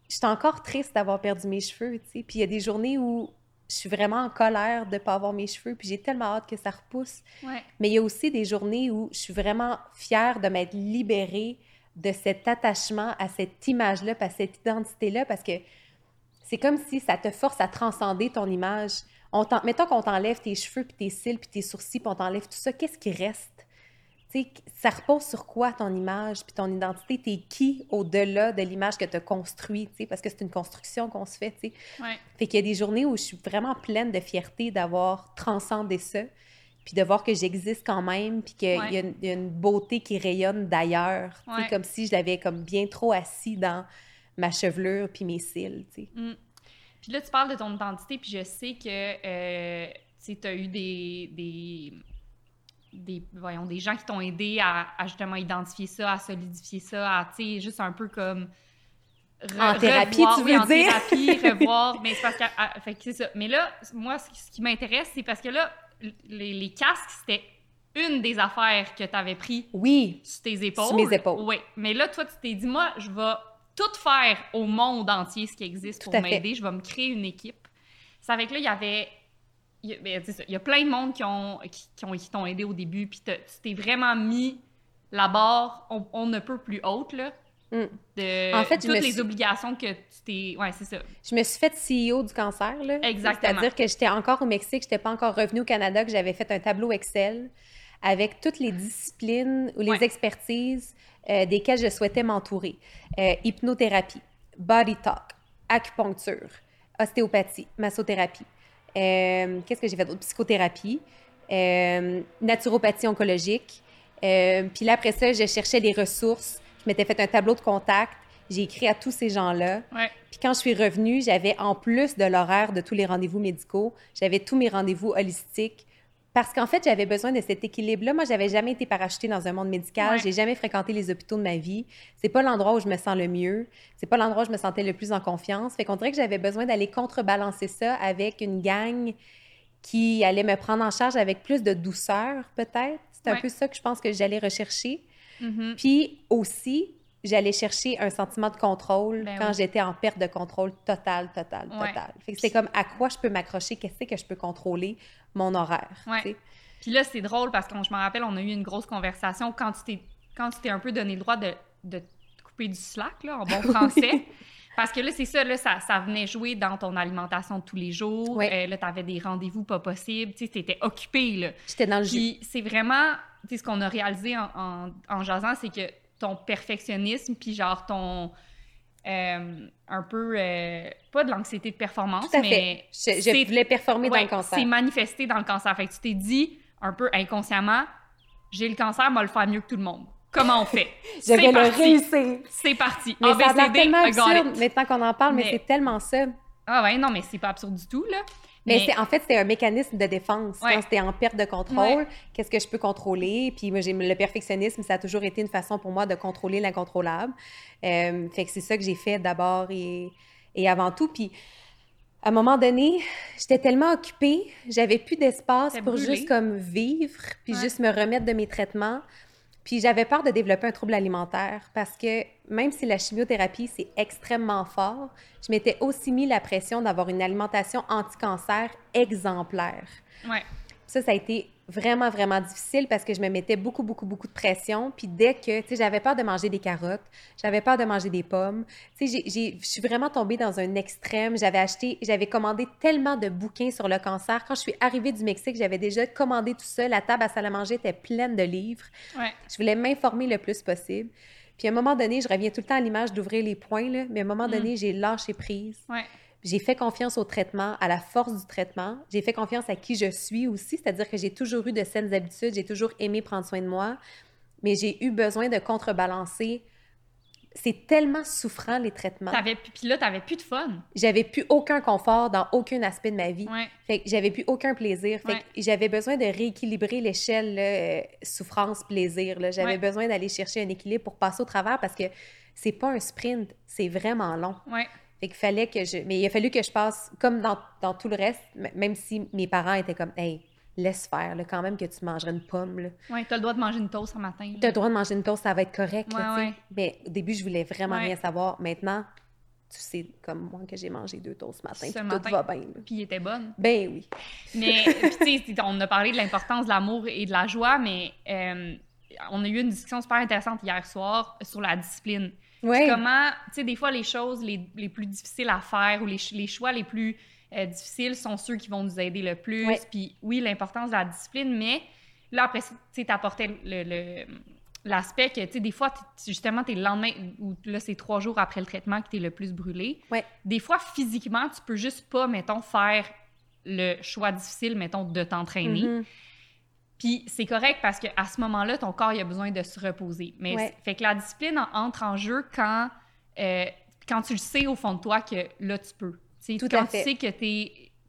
J'étais encore triste d'avoir perdu mes cheveux. Tu sais. Puis il y a des journées où je suis vraiment en colère de ne pas avoir mes cheveux. Puis j'ai tellement hâte que ça repousse. Mais il y a aussi des journées où je suis vraiment fière de m'être libérée de cet attachement à cette image-là, à cette identité-là, parce que c'est comme si ça te force à transcender ton image. On mettons qu'on t'enlève tes cheveux, puis tes cils, puis tes sourcils, puis on t'enlève tout ça, qu'est-ce qui reste? Ça repose sur quoi ton image, puis ton identité? T'es qui au-delà de l'image que tu as construit, tu sais, parce que c'est une construction qu'on se fait. Ouais. Fait qu'il y a des journées où je suis vraiment pleine de fierté d'avoir transcendé ça. Puis de voir que j'existe quand même, puis qu'il y, a Ouais. y a une beauté qui rayonne d'ailleurs. Ouais. Comme si je l'avais comme bien trop assis dans ma chevelure puis mes cils, tu sais. Mm. Puis là, tu parles de ton identité, puis je sais que euh, tu as eu des, des, des, voyons, des gens qui t'ont aidé à, à justement identifier ça, à solidifier ça, à, tu sais, juste un peu comme... re- En thérapie, revoir- tu oui, veux en dire? thérapie, revoir, [LAUGHS] mais c'est parce que... ah, fait que c'est ça. Mais là, moi, ce qui m'intéresse, c'est parce que là, les, les casques, c'était une des affaires que tu avais pris Oui, sur tes épaules. Sur mes épaules. Oui. Mais là, toi, tu t'es dit, moi, je vais tout faire au monde entier ce qui existe Tout pour m'aider. Je vais me créer une équipe. Ça fait que là, il y avait. Il y a, ben, c'est ça, il y a plein de monde qui ont qui, qui ont qui t'ont aidé au début, puis tu t'es vraiment mis la barre, on, on ne peut plus haute, là, Mm. de En fait, toutes les suis- obligations que tu t'es... Ouais, c'est ça. je me suis faite CEO du cancer, là. Exactement. C'est-à-dire que j'étais encore au Mexique, j'étais pas encore revenue au Canada, que j'avais fait un tableau Excel avec toutes les disciplines ou les Ouais. expertises euh, desquelles je souhaitais m'entourer. Euh, hypnothérapie, body talk, acupuncture, ostéopathie, massothérapie. Euh, Qu'est-ce que j'ai fait d'autre? Psychothérapie, naturopathie oncologique. Puis là, après ça, je cherchais des ressources. Je m'étais fait un tableau de contact. J'ai écrit à tous ces gens-là. Ouais. Puis quand je suis revenue, j'avais en plus de l'horaire de tous les rendez-vous médicaux, j'avais tous mes rendez-vous holistiques. Parce qu'en fait, j'avais besoin de cet équilibre-là. Moi, j'avais jamais été parachutée dans un monde médical. Ouais. J'ai jamais fréquenté les hôpitaux de ma vie. C'est pas l'endroit où je me sens le mieux. C'est pas l'endroit où je me sentais le plus en confiance. Fait qu'on dirait que j'avais besoin d'aller contrebalancer ça avec une gang qui allait me prendre en charge avec plus de douceur, peut-être. C'est un peu ça que je pense que j'allais rechercher. Mhm. Puis aussi, j'allais chercher un sentiment de contrôle Ben quand oui. j'étais en perte de contrôle totale, totale, Ouais. totale. Fait que c'est comme à quoi je peux m'accrocher, qu'est-ce que je peux contrôler, mon horaire. Ouais. Puis là, c'est drôle parce que je me rappelle, on a eu une grosse conversation quand tu t'es, quand tu t'es un peu donné le droit de, de te couper du slack, là, en bon [LAUGHS] français. parce que là, c'est ça, là, ça, ça venait jouer dans ton alimentation de tous les jours. Ouais. Euh, là, tu avais des rendez-vous pas possibles. Tu sais, t'étais occupé, là. J'étais dans le jus. Puis c'est vraiment, ce qu'on a réalisé en, en, en jasant, c'est que ton perfectionnisme, puis genre ton. euh, un peu. euh, pas de l'anxiété de performance, Tout à mais. fait. Je, voulais performer dans le cancer. C'est manifesté dans le cancer. Fait que tu t'es dit, un peu inconsciemment, j'ai le cancer, moi le faire mieux que tout le monde. Comment on fait? [LAUGHS] Je vais le réussir. C'est parti. Mais ça a l'air ABCD, tellement I got absurde maintenant qu'on en parle, mais, Mais- c'est tellement ça. Ah ouais, non, mais c'est pas absurde du tout, là. Mais, c'est en fait, c'était un mécanisme de défense. Ouais. Quand c'était en perte de contrôle, qu'est-ce que je peux contrôler? Puis moi, j'ai le perfectionnisme, ça a toujours été une façon pour moi de contrôler l'incontrôlable. Euh, fait que c'est ça que j'ai fait d'abord et, et avant tout. Puis à un moment donné, j'étais tellement occupée, j'avais plus d'espace pour juste comme vivre, puis Ouais. juste me remettre de mes traitements. Puis j'avais peur de développer un trouble alimentaire parce que même si la chimiothérapie, c'est extrêmement fort, je m'étais aussi mis la pression d'avoir une alimentation anti-cancer exemplaire. Ouais. Ça, ça a été vraiment, vraiment difficile parce que je me mettais beaucoup, beaucoup, beaucoup de pression. Puis dès que, tu sais, j'avais peur de manger des carottes, j'avais peur de manger des pommes. Tu sais, je suis vraiment tombée dans un extrême. J'avais acheté, j'avais commandé tellement de bouquins sur le cancer. Quand je suis arrivée du Mexique, j'avais déjà commandé tout ça. La table à salle à manger était pleine de livres. Ouais. Je voulais m'informer le plus possible. Puis à un moment donné, je reviens tout le temps à l'image d'ouvrir les points, là, mais à un moment Mm. donné, j'ai lâché prise. Ouais. J'ai fait confiance au traitement, à la force du traitement. J'ai fait confiance à qui je suis aussi, c'est-à-dire que j'ai toujours eu de saines habitudes, j'ai toujours aimé prendre soin de moi, mais j'ai eu besoin de contrebalancer. C'est tellement souffrant, les traitements. T'avais, puis là, t'avais plus de fun. J'avais plus aucun confort dans aucun aspect de ma vie. Ouais. Fait que j'avais plus aucun plaisir. Fait Ouais. que j'avais besoin de rééquilibrer l'échelle euh, souffrance-plaisir. J'avais Ouais. besoin d'aller chercher un équilibre pour passer au travers parce que c'est pas un sprint, c'est vraiment long. Fait qu'il fallait que je. Mais il a fallu que je passe, comme dans, dans tout le reste, même si mes parents étaient comme, hey, laisse faire, là, quand même que tu mangerais une pomme. Là. Ouais, t'as le droit de manger une toast ce matin. Tu as le droit de manger une toast, ça va être correct. Ouais, tu. Mais au début, je voulais vraiment Ouais. rien savoir. Maintenant, tu sais, comme moi, que j'ai mangé deux toasts ce matin, Ce puis matin. tout va bien. là. Puis il était bonne. Ben oui. [LAUGHS] Mais, tu sais, on a parlé de l'importance de l'amour et de la joie, mais euh, on a eu une discussion super intéressante hier soir sur la discipline. Ouais. Comment, tu sais, des fois, les choses les, les plus difficiles à faire ou les, les choix les plus euh, difficiles sont ceux qui vont nous aider le plus. Ouais. Puis oui, l'importance de la discipline, mais là, après, tu sais, t'apportais le- le- l'aspect que, tu sais, des fois, justement, t'es le lendemain, ou là, c'est trois jours après le traitement que t'es le plus brûlé. Ouais. Des fois, physiquement, tu peux juste pas, mettons, faire le choix difficile, mettons, de t'entraîner. Mhm. Puis c'est correct parce qu'à ce moment-là, ton corps, il a besoin de se reposer. Mais Ouais. fait que la discipline en- entre en jeu quand, euh, quand tu le sais au fond de toi que là, tu peux. Tout quand à fait. tu sais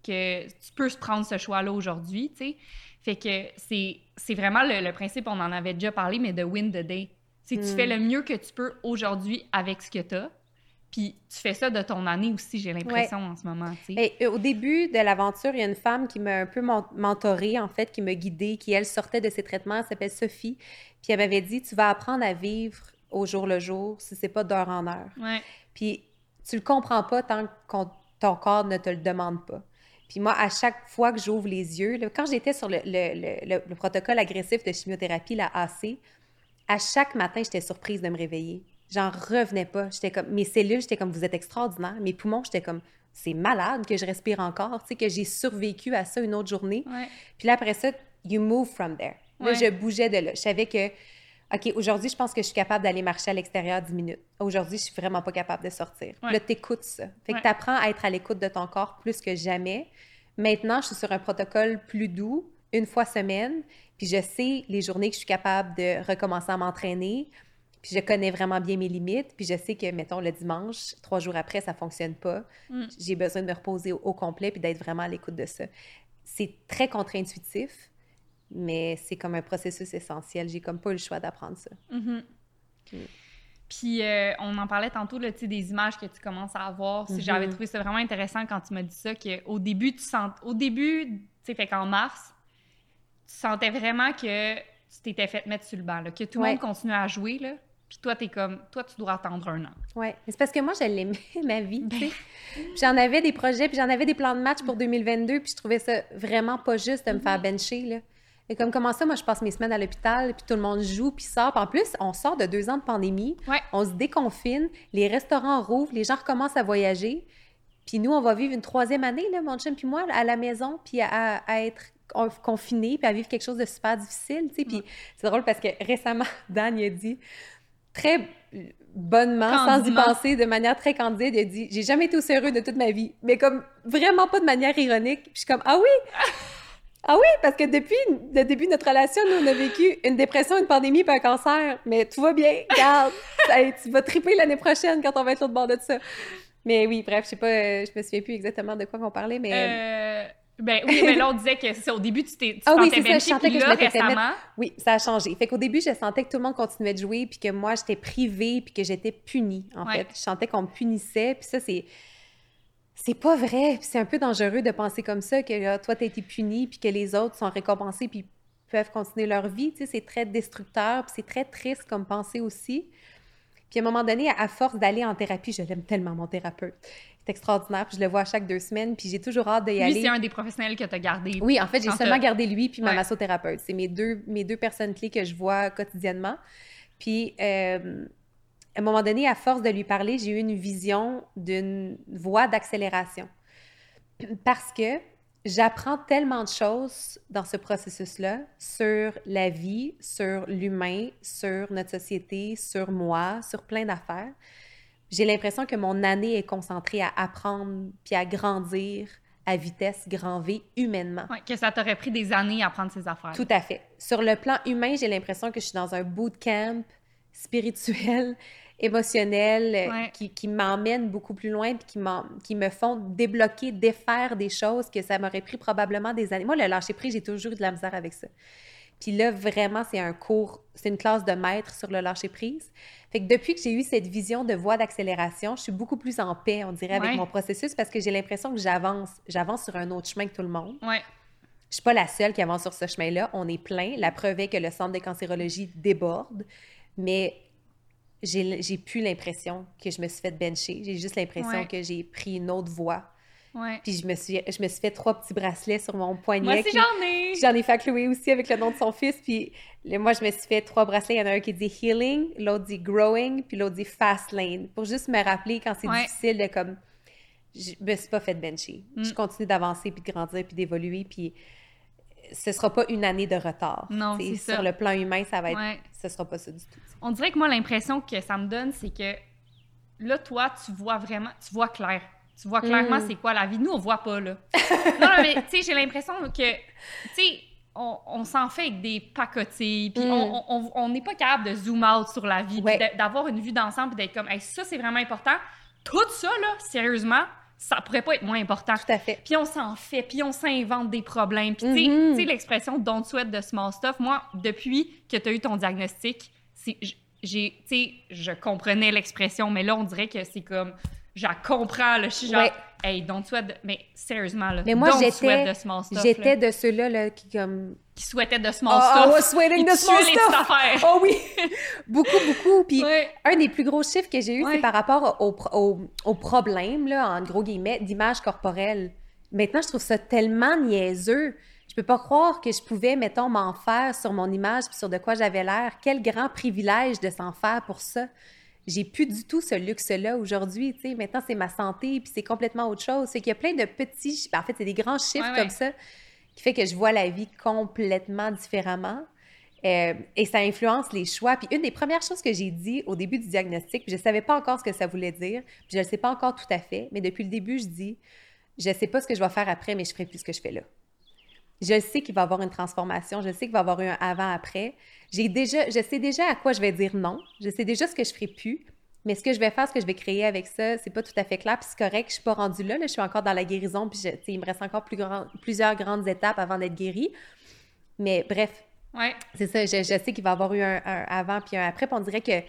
que, tu peux se prendre ce choix-là aujourd'hui, tu sais. Fait que c'est vraiment le, le principe, on en avait déjà parlé, mais de win the day. C'est tu fais le mieux que tu peux aujourd'hui avec ce que tu as. Puis tu fais ça de ton année aussi, j'ai l'impression, en ce moment, tu sais. Et, au début de l'aventure, il y a une femme qui m'a un peu men- mentorée, en fait, qui m'a guidée, qui, elle, sortait de ses traitements. Elle s'appelle Sophie. Puis elle m'avait dit Tu vas apprendre à vivre au jour le jour si c'est pas d'heure en heure. Ouais. Puis tu le comprends pas tant que ton corps ne te le demande pas. Puis moi, à chaque fois que j'ouvre les yeux, là, quand j'étais sur le, le- le- le- le protocole agressif de chimiothérapie, la AC, à chaque matin, j'étais surprise de me réveiller. J'en revenais pas. J'étais comme, mes cellules, j'étais comme, vous êtes extraordinaire. Mes poumons, j'étais comme, c'est malade que je respire encore, tu sais, que j'ai survécu à ça une autre journée. Ouais. Puis là, après ça, you move from there. Là, Ouais. je bougeais de là. Je savais que, OK, aujourd'hui, je pense que je suis capable d'aller marcher à l'extérieur 10 minutes. Aujourd'hui, je suis vraiment pas capable de sortir. Ouais. Là, t'écoutes ça. Fait que t'apprends à être à l'écoute de ton corps plus que jamais. Maintenant, je suis sur un protocole plus doux, une fois semaine. Puis je sais les journées que je suis capable de recommencer à m'entraîner. Puis je connais vraiment bien mes limites. Puis je sais que, mettons, le dimanche, trois jours après, ça fonctionne pas. Mm. J'ai besoin de me reposer au, au complet puis d'être vraiment à l'écoute de ça. C'est très contre-intuitif, mais c'est comme un processus essentiel. J'ai comme pas eu le choix d'apprendre ça. Mhm. Puis euh, on en parlait tantôt, là, tu sais, des images que tu commences à avoir. J'avais trouvé ça vraiment intéressant quand tu m'as dit ça, qu'au début, tu sens... Au début, tu sais, fait qu'en mars, tu sentais vraiment que tu t'étais fait mettre sur le banc, là, que tout le Ouais. monde continuait à jouer, là. Puis toi, t'es comme... Toi, tu dois attendre un an. Mais c'est parce que moi, je l'aimais, [LAUGHS] ma vie. Ben. J'en avais des projets, puis j'en avais des plans de match pour 2022, puis je trouvais ça vraiment pas juste de me faire bencher, là. Et comme comment ça, moi, je passe mes semaines à l'hôpital, puis tout le monde joue, puis sort. Puis en plus, on sort de deux ans de pandémie, Ouais. on se déconfine, les restaurants rouvrent, les gens recommencent à voyager. Puis nous, on va vivre une troisième année, là, mon chum puis moi, à la maison, puis à, à être con- confinés, puis à vivre quelque chose de super difficile, tu sais. Puis c'est drôle parce que récemment, [LAUGHS] Dan, il a dit, très bonnement, sans y penser, de manière très candide, il a dit « J'ai jamais été aussi heureux de toute ma vie. » Mais comme vraiment pas de manière ironique. Puis je suis comme « Ah oui! [LAUGHS] Ah oui! Parce que depuis le début de notre relation, nous, on a vécu une dépression, une pandémie, puis un cancer. Mais tout va bien. Regarde! [LAUGHS] Hey, tu vas triper l'année prochaine quand on va être l'autre bord de ça. » Mais oui, bref, je sais pas, euh, je me souviens plus exactement de quoi on parlait, mais... Euh, ben oui, mais là, on [LAUGHS] disait que c'est au début, tu t'es Ah oui, c'est ça, je sentais que je là, m'étais fait récemment... Oui, ça a changé. Fait qu'au début, je sentais que tout le monde continuait de jouer, puis que moi, j'étais privée, puis que j'étais punie, en Ouais. fait. Je sentais qu'on me punissait, puis ça, c'est... C'est pas vrai, puis c'est un peu dangereux de penser comme ça, que là, toi, t'as été puni, puis que les autres sont récompensés, puis peuvent continuer leur vie, tu sais, c'est très destructeur, puis c'est très triste comme pensée aussi. Puis à un moment donné, à force d'aller en thérapie, je l'aime tellement, mon thérapeute. C'est extraordinaire, puis je le vois à chaque deux semaines, puis j'ai toujours hâte d'y Lui, aller. c'est un des professionnels que tu as gardé. Oui, en fait, j'ai seulement gardé lui puis ma Ouais. massothérapeute. C'est mes deux, mes deux personnes clés que je vois quotidiennement. Puis, euh, à un moment donné, à force de lui parler, j'ai eu une vision d'une voie d'accélération. Parce que j'apprends tellement de choses dans ce processus-là sur la vie, sur l'humain, sur notre société, sur moi, sur plein d'affaires. J'ai l'impression que mon année est concentrée à apprendre puis à grandir à vitesse grand V humainement. Ouais, que ça t'aurait pris des années à apprendre ces affaires. Tout à fait. Sur le plan humain, j'ai l'impression que je suis dans un bootcamp spirituel, [LAUGHS] émotionnel, euh, Ouais. qui, qui m'emmène beaucoup plus loin puis qui, qui me font débloquer, défaire des choses que ça m'aurait pris probablement des années. Moi, le lâcher-prise, j'ai toujours eu de la misère avec ça. Puis là, vraiment, c'est un cours, c'est une classe de maître sur le lâcher-prise. Fait que depuis que j'ai eu cette vision de voie d'accélération, je suis beaucoup plus en paix, on dirait, avec Ouais. mon processus parce que j'ai l'impression que j'avance. J'avance sur un autre chemin que tout le monde. Ouais. Je suis pas la seule qui avance sur ce chemin-là. On est plein. La preuve est que le centre de cancérologie déborde. Mais j'ai plus l'impression que je me suis fait bencher. J'ai juste l'impression Ouais. que j'ai pris une autre voie. Ouais. Puis je me suis, je me suis fait trois petits bracelets sur mon poignet. Moi aussi, j'en ai! J'en ai fait à Chloé aussi avec le nom de son fils. Puis le- moi, je me suis fait trois bracelets. Il y en a un qui dit healing, l'autre dit growing, puis l'autre dit fast lane. Pour juste me rappeler quand c'est Ouais. difficile de comme. Je me suis pas fait bencher. Mm. Je continue d'avancer, puis de grandir, puis d'évoluer. Puis ce sera pas une année de retard. Non, c'est ça. Sur le plan humain, ça va être. Ouais. Ce sera pas ça du tout. On dirait que moi, l'impression que ça me donne, c'est que là, toi, tu vois vraiment, tu vois clair. Tu vois clairement Mm. c'est quoi la vie. Nous, on voit pas, là. [LAUGHS] non, non, mais tu sais, j'ai l'impression que, tu sais, on, s'en fait avec des pacotilles, puis Mm. on n'est pas capable de zoom out sur la vie, Ouais. de- d'avoir une vue d'ensemble, d'être comme, hey, ça, c'est vraiment important. Tout ça, là, sérieusement, ça pourrait pas être moins important. Tout à fait. Puis on s'en fait, puis on s'invente des problèmes. Puis tu sais- Mhm. tu sais, l'expression don't sweat the small stuff, moi, depuis que tu as eu ton diagnostic, c'est j'ai, tu sais, je comprenais l'expression, mais là, on dirait que c'est comme, je comprends, là, je suis genre, Ouais. hey, don't sweat, mais sérieusement, là, Mais moi, j'étais- J'étais de ceux-là là, qui comme qui souhaitaient de small Oh, stuff. sweating Ils the small stuff. Oh oui, [LAUGHS] beaucoup beaucoup. Puis Ouais. un des plus gros chiffres que j'ai eu, Ouais. c'est par rapport au, au, au problème là, en gros guillemets, d'image corporelle. Maintenant, je trouve ça tellement niaiseux. Je peux pas croire que je pouvais, mettons, m'en faire sur mon image puis sur de quoi j'avais l'air. Quel grand privilège de s'en faire pour ça. J'ai plus du tout ce luxe-là aujourd'hui, tu sais. Maintenant, c'est ma santé, puis c'est complètement autre chose. C'est qu'il y a plein de petits... chi- En fait, c'est des grands chiffres Ouais, ouais. comme ça qui fait que je vois la vie complètement différemment. Euh, et ça influence les choix. Puis une des premières choses que j'ai dit au début du diagnostic, puis je savais pas encore ce que ça voulait dire, puis je ne le sais pas encore tout à fait, mais depuis le début, je dis, je sais pas ce que je vais faire après, mais je ferai plus ce que je fais là. Je sais qu'il va y avoir une transformation, je sais qu'il va y avoir eu un avant-après. J'ai déjà, je sais déjà à quoi je vais dire non, je sais déjà ce que je ferai plus, mais ce que je vais faire, ce que je vais créer avec ça, c'est pas tout à fait clair, puis c'est correct, je suis pas rendue là, là, je suis encore dans la guérison, puis je- il me reste encore plus grand- plusieurs grandes étapes avant d'être guérie. Mais bref, Ouais. c'est ça, je, je sais qu'il va y avoir eu un, un avant puis un après. Puis on dirait que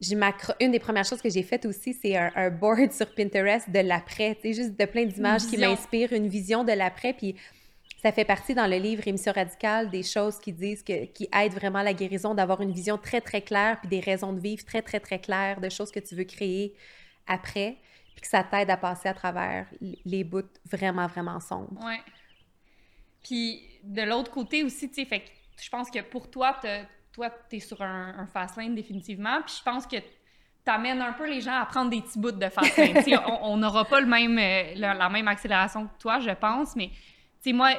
je une des premières choses que j'ai faites aussi, c'est un, un board [LAUGHS] sur Pinterest de l'après. Tu sais, juste de plein d'images qui m'inspirent, une vision de l'après. Puis ça fait partie dans le livre Émission radicale des choses qui disent que, qui aident vraiment la guérison, d'avoir une vision très, très claire, puis des raisons de vivre très, très, très claires, de choses que tu veux créer après, puis que ça t'aide à passer à travers les bouts vraiment, vraiment sombres. Ouais. Puis de l'autre côté aussi, tu sais, fait que je pense que pour toi, toi, t'es sur un, un fast lane définitivement. Puis je pense que t'amènes un peu les gens à prendre des petits bouts de fast lane. [LAUGHS] Tu on on n'aura pas le même, euh, la, la même accélération que toi, je pense, mais sais, moi,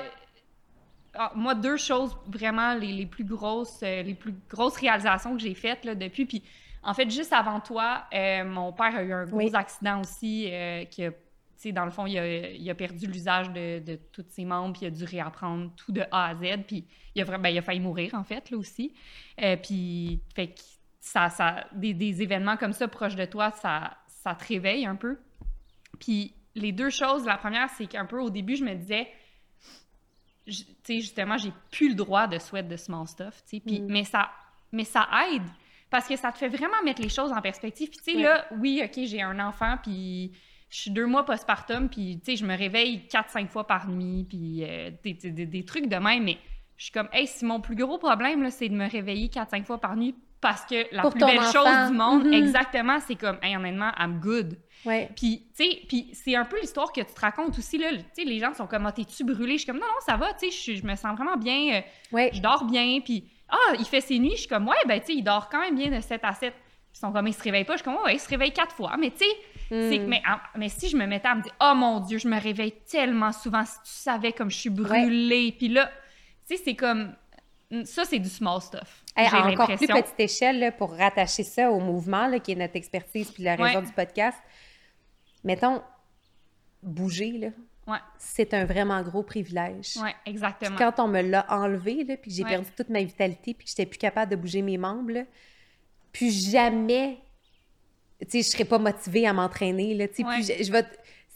ah, moi, deux choses vraiment les, les plus grosses, euh, les plus grosses réalisations que j'ai faites là, depuis. Puis en fait, juste avant toi, euh, mon père a eu un gros Oui. accident aussi euh, qui a tu sais, dans le fond, il a, il a perdu l'usage de, de tous ses membres, puis il a dû réapprendre tout de A à Z, puis il a, ben, il a failli mourir, en fait, là aussi. Euh, puis, fait que ça, ça, des, des événements comme ça proches de toi, ça, ça te réveille un peu. Puis, les deux choses, la première, c'est qu'un peu au début, je me disais, tu sais, justement, j'ai plus le droit de sweat de small stuff, tu sais, puis, Mm. mais, ça, mais ça aide parce que ça te fait vraiment mettre les choses en perspective. Puis, tu sais, Ouais. là, oui, OK, j'ai un enfant, puis je suis deux mois postpartum, puis, tu sais, je me réveille quatre, cinq fois par nuit, puis euh, des, des- des- des trucs de même, mais je suis comme, hey, si mon plus gros problème, là, c'est de me réveiller quatre, cinq fois par nuit parce que la Pour plus belle enfant. chose du monde, Mhm. exactement, c'est comme, hey, honnêtement, I'm good. Ouais. Puis, tu sais, puis c'est un peu l'histoire que tu te racontes aussi, là. Tu sais, les gens sont comme, ah, t'es-tu brûlé? Je suis comme, non, non, ça va, tu sais, je me sens vraiment bien, euh, Ouais. je dors bien, puis, ah, il fait ses nuits, je suis comme, ouais, ben, tu sais, il dort quand même bien de 7 à 7. Ils sont comme, il se réveille pas, je suis comme, ouais, il se réveille quatre fois, mais tu sais, Mm. mais, en- mais si je me mettais à me dire, oh mon Dieu, je me réveille tellement souvent, si tu savais comme je suis brûlée, puis là, tu sais, c'est comme, ça, c'est du small stuff. Hey, à encore plus petite échelle, là, pour rattacher ça au mouvement, là, qui est notre expertise puis la raison Ouais. du podcast, mettons, bouger, là, Ouais, c'est un vraiment gros privilège. exactement. Quand on me l'a enlevé, là, puis que j'ai Ouais. perdu toute ma vitalité, puis que j'étais plus capable de bouger mes membres, là, plus jamais, tu sais, je serais pas motivée à m'entraîner, là, tu sais, je, je vais...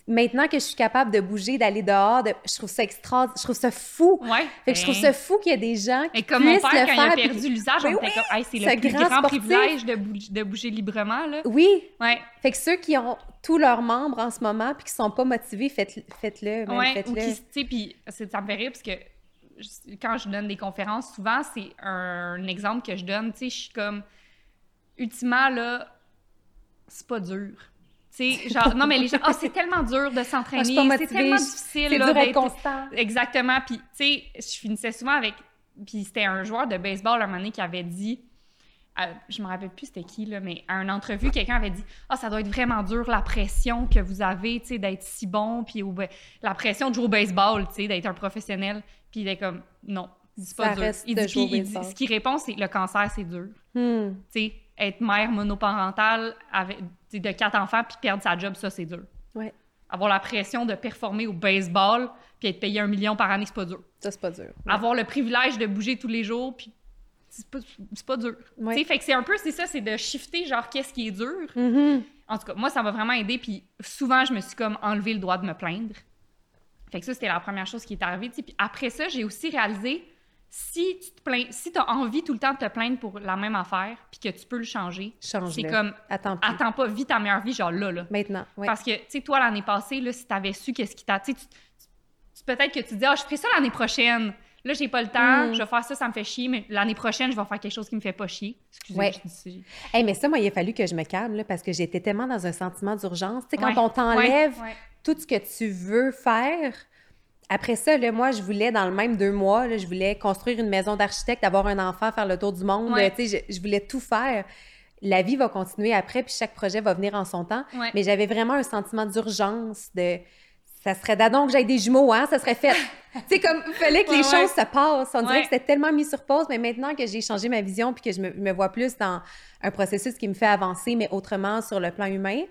Maintenant que je suis capable de bouger, d'aller dehors, de- je trouve ça extra... Je trouve ça fou. Ouais. Fait que je trouve ben, ça fou qu'il y a des gens qui comme mon puissent père, le quand faire. il a puis- perdu l'usage, Ben on était oui, comme, hey, c'est ce le plus grand privilège de, bou- de bouger librement, là. Oui, Ouais. Fait que ceux qui ont tous leurs membres en ce moment puis qui sont pas motivés, faites- faites-le. même, Ouais, ou faites-le. qui, tu sais, puis c'est- ça me fait rire parce que quand je donne des conférences, souvent, c'est un, exemple que je donne, tu sais, je suis comme, ultimement, là, c'est pas dur. Sais, genre, non, mais les gens, ah, c'est tellement dur de Ah, s'entraîner, c'est tellement difficile, C'est dur d'être constant. Exactement. Puis, tu sais, je finissais souvent avec. Puis, c'était un joueur de baseball un moment donné qui avait dit. euh, je me rappelle plus c'était qui, là, mais à une entrevue, quelqu'un avait dit Ah, ça doit être vraiment dur, la pression que vous avez, tu sais, d'être si bon, puis au- la pression de jouer au baseball, tu sais, d'être un professionnel. Puis, il est comme Non, c'est pas Ça dur. reste Il de dit, jouer puis il dit- ce qu'il répond, c'est le cancer, c'est dur. Hmm. Tu sais, être mère monoparentale avec, de quatre enfants, puis perdre sa job, ça, c'est dur. Ouais. avoir la pression de performer au baseball, puis être payé un million par année, c'est pas dur. Ça, c'est pas dur. Avoir le privilège de bouger tous les jours, puis c'est pas, pas dur. Ouais. Fait que c'est un peu, c'est ça, c'est de shifter, genre, qu'est-ce qui est dur. Mhm. En tout cas, moi, ça m'a vraiment aidé, puis souvent, je me suis comme enlevé le droit de me plaindre. Fait que ça, c'était la première chose qui est arrivée. Puis après ça, j'ai aussi réalisé, si tu te plains, si t'as envie tout le temps de te plaindre pour la même affaire, puis que tu peux le changer, c'est comme, Attends plus. attends pas, vis ta meilleure vie, genre là, là. Maintenant, oui. Parce que, tu sais, toi, l'année passée, là, si t'avais su qu'est-ce qui t'a... Tu peut-être que tu dis, ah, je ferai ça l'année prochaine. Là, j'ai pas le temps, Mm. je vais faire ça, ça me fait chier, mais l'année prochaine, je vais faire quelque chose qui me fait pas chier. Excusez, Ouais. je dis Hey, mais ça, moi, il a fallu que je me calme, là, parce que j'étais tellement dans un sentiment d'urgence. Tu sais, quand Ouais, on t'enlève ouais. tout ce que tu veux faire, après ça, là, moi, je voulais, dans le même deux mois, là, je voulais construire une maison d'architecte, avoir un enfant, faire le tour du monde. Ouais. je, je voulais tout faire. La vie va continuer après, puis chaque projet va venir en son temps. Ouais. Mais j'avais vraiment un sentiment d'urgence, de... Ça serait d'adon que j'aille des jumeaux, hein? Ça serait fait. [LAUGHS] tu sais, comme, il fallait que Ouais, les ouais. choses se passent. On dirait que c'était tellement mis sur pause, mais maintenant que j'ai changé ma vision puis que je me, me vois plus dans un processus qui me fait avancer, mais autrement sur le plan humain,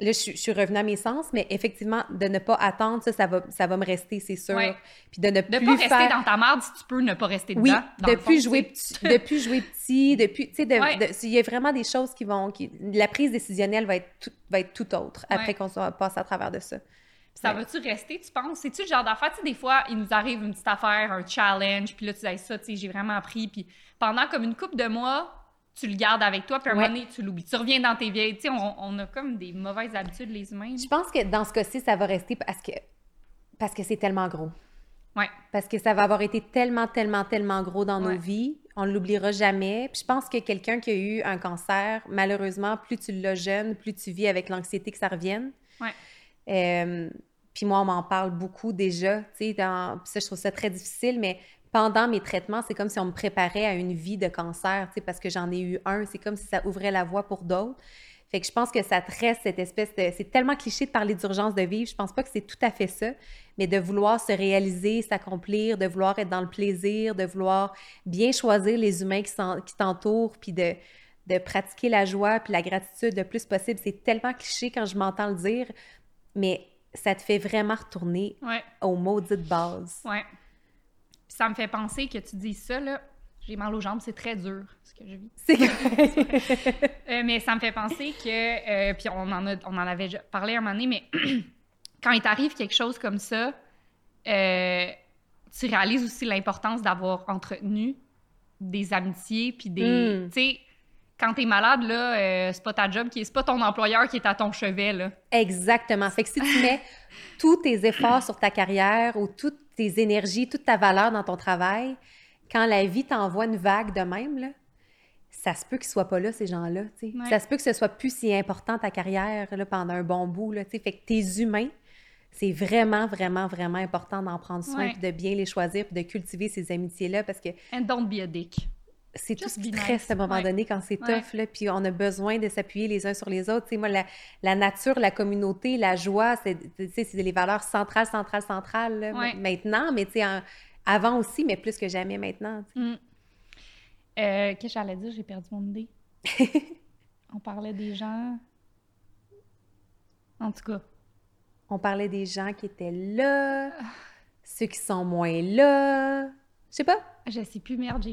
là, je, suis- je suis revenue à mes sens, mais effectivement, de ne pas attendre, ça, ça va, ça va me rester, c'est sûr. Ouais. Puis de ne De plus pas rester faire... dans ta marde si tu peux ne pas rester Oui, dedans. dans le depuis jouer petit, depuis jouer petit, depuis, tu sais, de- Ouais. de- il y a vraiment des choses qui vont, qui, la prise décisionnelle va être tout, va être tout autre après Ouais. qu'on soit passé à travers de ça. Ça va-tu rester, tu penses? C'est-tu le genre d'affaire? Tu sais, des fois, il nous arrive une petite affaire, un challenge, puis là, tu dis, ça, tu sais, j'ai vraiment appris. Puis pendant comme une couple de mois, tu le gardes avec toi, puis à un Ouais. moment donné, tu l'oublies. Tu reviens dans tes vieilles. Tu sais, on, on a comme des mauvaises habitudes, les humains. Je pense que dans ce cas-ci, ça va rester parce que parce que c'est tellement gros. Ouais. Parce que ça va avoir été tellement, tellement, tellement gros dans Ouais. nos vies. On ne l'oubliera jamais. Puis je pense que quelqu'un qui a eu un cancer, malheureusement, plus tu l'as jeune, plus tu vis avec l'anxiété que ça revienne. Ouais. Euh, puis moi, on m'en parle beaucoup déjà. Tu sais, dans... puis ça, je trouve ça très difficile, mais pendant mes traitements, c'est comme si on me préparait à une vie de cancer, tu sais, parce que j'en ai eu un. C'est comme si ça ouvrait la voie pour d'autres. Fait que je pense que ça te reste cette espèce de... C'est tellement cliché de parler d'urgence de vivre. Je pense pas que c'est tout à fait ça, mais de vouloir se réaliser, s'accomplir, de vouloir être dans le plaisir, de vouloir bien choisir les humains qui t'entourent, puis de, de pratiquer la joie puis la gratitude le plus possible. C'est tellement cliché quand je m'entends le dire, mais ça te fait vraiment retourner Ouais, aux maudites bases. ouais. Ça me fait penser que tu dis ça, là. J'ai mal aux jambes, c'est très dur, ce que je vis. C'est [LAUGHS] Euh, mais ça me fait penser que, euh, puis on en, a, on en avait parlé un moment donné, mais [CLEARS THROAT] quand il t'arrive quelque chose comme ça, euh, tu réalises aussi l'importance d'avoir entretenu des amitiés, puis des... Mm. Tu sais, quand t'es malade, là, euh, c'est pas ta job, qui est- c'est pas ton employeur qui est à ton chevet, là. Exactement. Fait que si tu mets [LAUGHS] tous tes efforts sur ta carrière ou toutes tes énergies, toute ta valeur dans ton travail, quand la vie t'envoie une vague de même, là, ça se peut qu'ils soient pas là, ces gens-là. Ouais. Ça se peut que ce soit plus si important ta carrière là, pendant un bon bout. Là, fait que tes humains, c'est vraiment, vraiment, vraiment important d'en prendre soin, Ouais. puis de bien les choisir, puis de cultiver ces amitiés-là, parce que And don't be a dick. C'est tout ce qui reste à un moment Ouais. donné quand c'est Ouais. tough, là, puis on a besoin de s'appuyer les uns sur les autres. Tu sais, moi, la, la nature, la communauté, la joie, c'est tu sais, c'est les valeurs centrales, centrales, centrales, là, Ouais. maintenant, mais tu sais, en- avant aussi, mais plus que jamais maintenant. Mm. Euh, Qu'est-ce que j'allais dire? J'ai perdu mon idée. [LAUGHS] on parlait des gens... En tout cas, On parlait des gens qui étaient là, ceux qui sont moins là. Je sais pas. je sais plus, merde,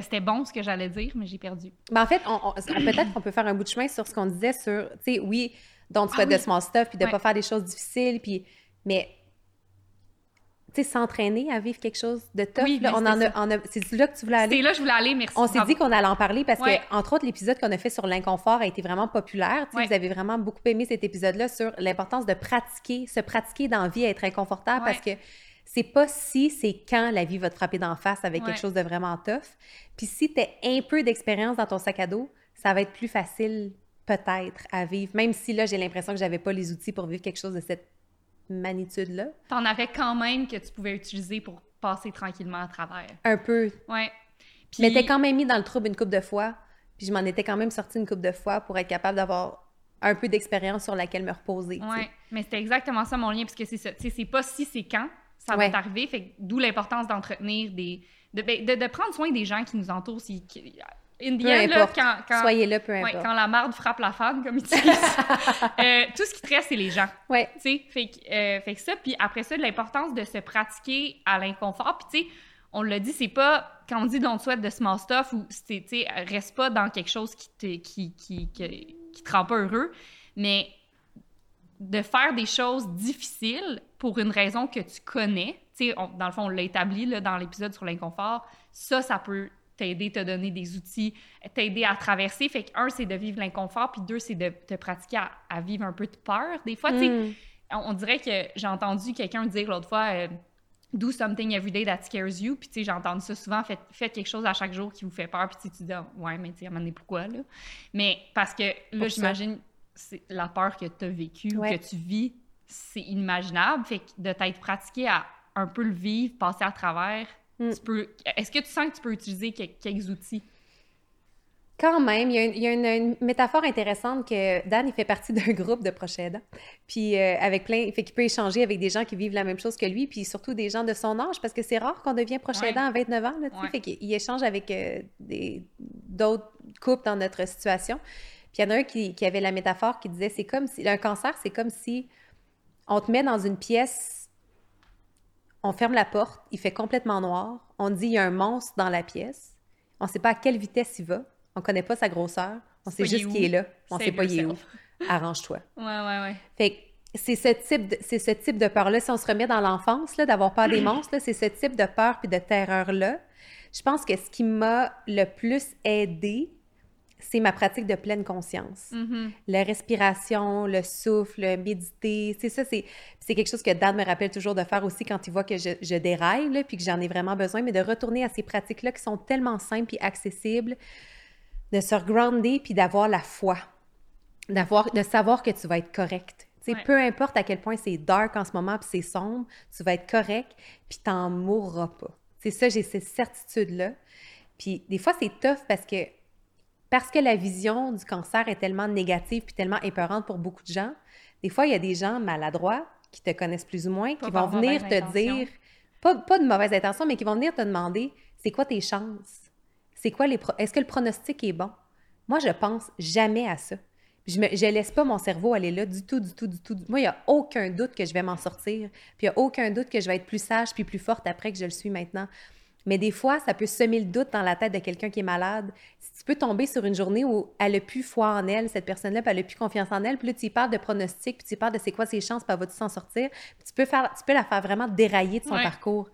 c'était bon ce que j'allais dire, mais j'ai perdu. Mais en fait, on, on- on- peut-être qu'on peut faire un bout de chemin sur ce qu'on disait sur, tu sais, oui, don't Ah sweat oui. the small stuff, puis de Ouais. pas faire des choses difficiles, puis, mais, tu sais, s'entraîner à vivre quelque chose de tough, Oui, là, mais on en c'était a, on a- c'est là que tu voulais aller. C'est là que je voulais aller, merci. On s'est dit qu'on allait en parler parce Ouais. que, entre autres, l'épisode qu'on a fait sur l'inconfort a été vraiment populaire. Tu sais, Ouais. Vous avez vraiment beaucoup aimé cet épisode-là sur l'importance de pratiquer, se pratiquer dans la vie à être inconfortable parce que c'est pas si, c'est quand la vie va te frapper d'en face avec Ouais. quelque chose de vraiment tough. Puis si tu as un peu d'expérience dans ton sac à dos, ça va être plus facile peut-être à vivre, même si là, j'ai l'impression que j'avais pas les outils pour vivre quelque chose de cette magnitude-là. T'en avais quand même que tu pouvais utiliser pour passer tranquillement à travers. Un peu. Ouais. Puis, Mais t'es quand même mis dans le trouble une couple de fois, puis je m'en étais quand même sortie une couple de fois pour être capable d'avoir un peu d'expérience sur laquelle me reposer. Ouais, mais c'était exactement ça mon lien, parce que c'est ça. Tu sais, c'est pas si, c'est quand ça Ouais. va t'arriver. Fait d'où l'importance d'entretenir des. De, ben, de, de prendre soin des gens qui nous entourent. Si, qui- in the Peu end, là, quand, quand, Soyez là, peu ouais, importe. quand la marde frappe la femme, comme ils disent, [LAUGHS] euh, tout ce qui te reste, c'est les gens. Ouais. Tu sais, fait, que, euh, fait que ça, puis après ça, l'importance de se pratiquer à l'inconfort. Puis tu sais, on l'a dit, c'est pas, quand on dit don't sweat de small stuff, ou tu sais, reste pas dans quelque chose qui te, qui, qui, qui, qui te rend pas heureux, mais de faire des choses difficiles pour une raison que tu connais, tu dans le fond, on l'a établi là, dans l'épisode sur l'inconfort, ça, ça peut t'aider, te donner des outils, t'aider à traverser. Fait que, un, c'est de vivre l'inconfort, puis deux, c'est de te pratiquer à, à vivre un peu de peur. Des fois, tu sais, Mm. on, on dirait que j'ai entendu quelqu'un dire l'autre fois euh, Do something every day that scares you. Puis, tu sais, j'ai entendu ça souvent. Faites, faites quelque chose à chaque jour qui vous fait peur. Puis, tu dis, ouais, mais tu sais, à un moment donné, pourquoi, là? Mais parce que là, j'imagine, c'est la peur que tu as vécue Ouais. ou que tu vis, c'est inimaginable. Fait que de t'être pratiqué à un peu le vivre, passer à travers, Mm. tu peux. Est-ce que tu sens que tu peux utiliser quel- quelques outils? Quand même, il y a, une, il y a une- une métaphore intéressante que Dan, il fait partie [LAUGHS] d'un groupe de proches aidants. Puis euh, avec plein, fait qu'il peut échanger avec des gens qui vivent la même chose que lui, puis surtout des gens de son âge, parce que c'est rare qu'on devient proche Ouais. aidant à 29 ans, là. Ouais. Fait qu'il il échange avec euh, des- d'autres couples dans notre situation. Puis il y en a un qui, qui avait la métaphore qui disait, c'est comme si, un cancer, c'est comme si on te met dans une pièce, on ferme la porte, il fait complètement noir, on dit, il y a un monstre dans la pièce, on sait pas à quelle vitesse il va, on connaît pas sa grosseur, on sait juste qu'il est là, on Save sait pas il est où. Arrange-toi. Ouais, ouais, ouais. Fait c'est ce type de, c'est ce type de peur-là. Si on se remet dans l'enfance, là, d'avoir peur des [CLEARS THROAT] monstres, là, c'est ce type de peur puis de terreur-là. Je pense que ce qui m'a le plus aidé, c'est ma pratique de pleine conscience. Mhm. La respiration, le souffle, méditer, c'est ça, c'est quelque chose que Dan me rappelle toujours de faire aussi quand il voit que je, je déraille, là, puis que j'en ai vraiment besoin, mais de retourner à ces pratiques-là qui sont tellement simples et accessibles, de se regrounder puis d'avoir la foi, d'avoir, de savoir que tu vas être correct. Ouais. Peu importe à quel point c'est dark en ce moment puis c'est sombre, tu vas être correct puis t'en mourras pas. C'est ça, j'ai cette certitude-là. Puis des fois, c'est tough parce que parce que la vision du cancer est tellement négative puis tellement épeurante pour beaucoup de gens, des fois, il y a des gens maladroits qui te connaissent plus ou moins, Pas qui vont venir te intention. dire, pas, pas de mauvaise intention, mais qui vont venir te demander, c'est quoi tes chances? C'est quoi les... pro- Est-ce que le pronostic est bon? Moi, je pense jamais à ça. Je ne je laisse pas mon cerveau aller là du tout, du tout, du tout. Moi, il n'y a aucun doute que je vais m'en sortir. Puis il n'y a aucun doute que je vais être plus sage puis plus forte après que je le suis maintenant. Mais des fois, ça peut semer le doute dans la tête de quelqu'un qui est malade. Si tu peux tomber sur une journée où elle n'a plus foi en elle, cette personne-là, puis elle n'a plus confiance en elle, puis là, tu y parles de pronostic, puis tu y parles de c'est quoi ses chances, puis elle va-tu s'en sortir, puis tu peux, faire, tu peux la faire vraiment dérailler de son Ouais. parcours.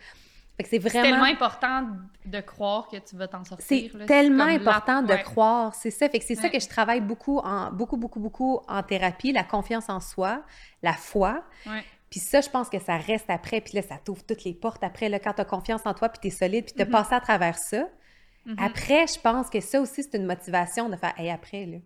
Fait que c'est vraiment... tellement important de croire que tu vas t'en sortir. C'est tellement la- important de ouais. croire, c'est ça. Fait que c'est ça que je travaille beaucoup, en, beaucoup, beaucoup, beaucoup en thérapie, la confiance en soi, la foi. Puis ça, je pense que ça reste après, puis là, ça t'ouvre toutes les portes après, là, quand tu as confiance en toi, puis tu es solide, puis tu as Mhm. passé à travers ça. Mhm. Après, je pense que ça aussi, c'est une motivation de faire, hey, après, là,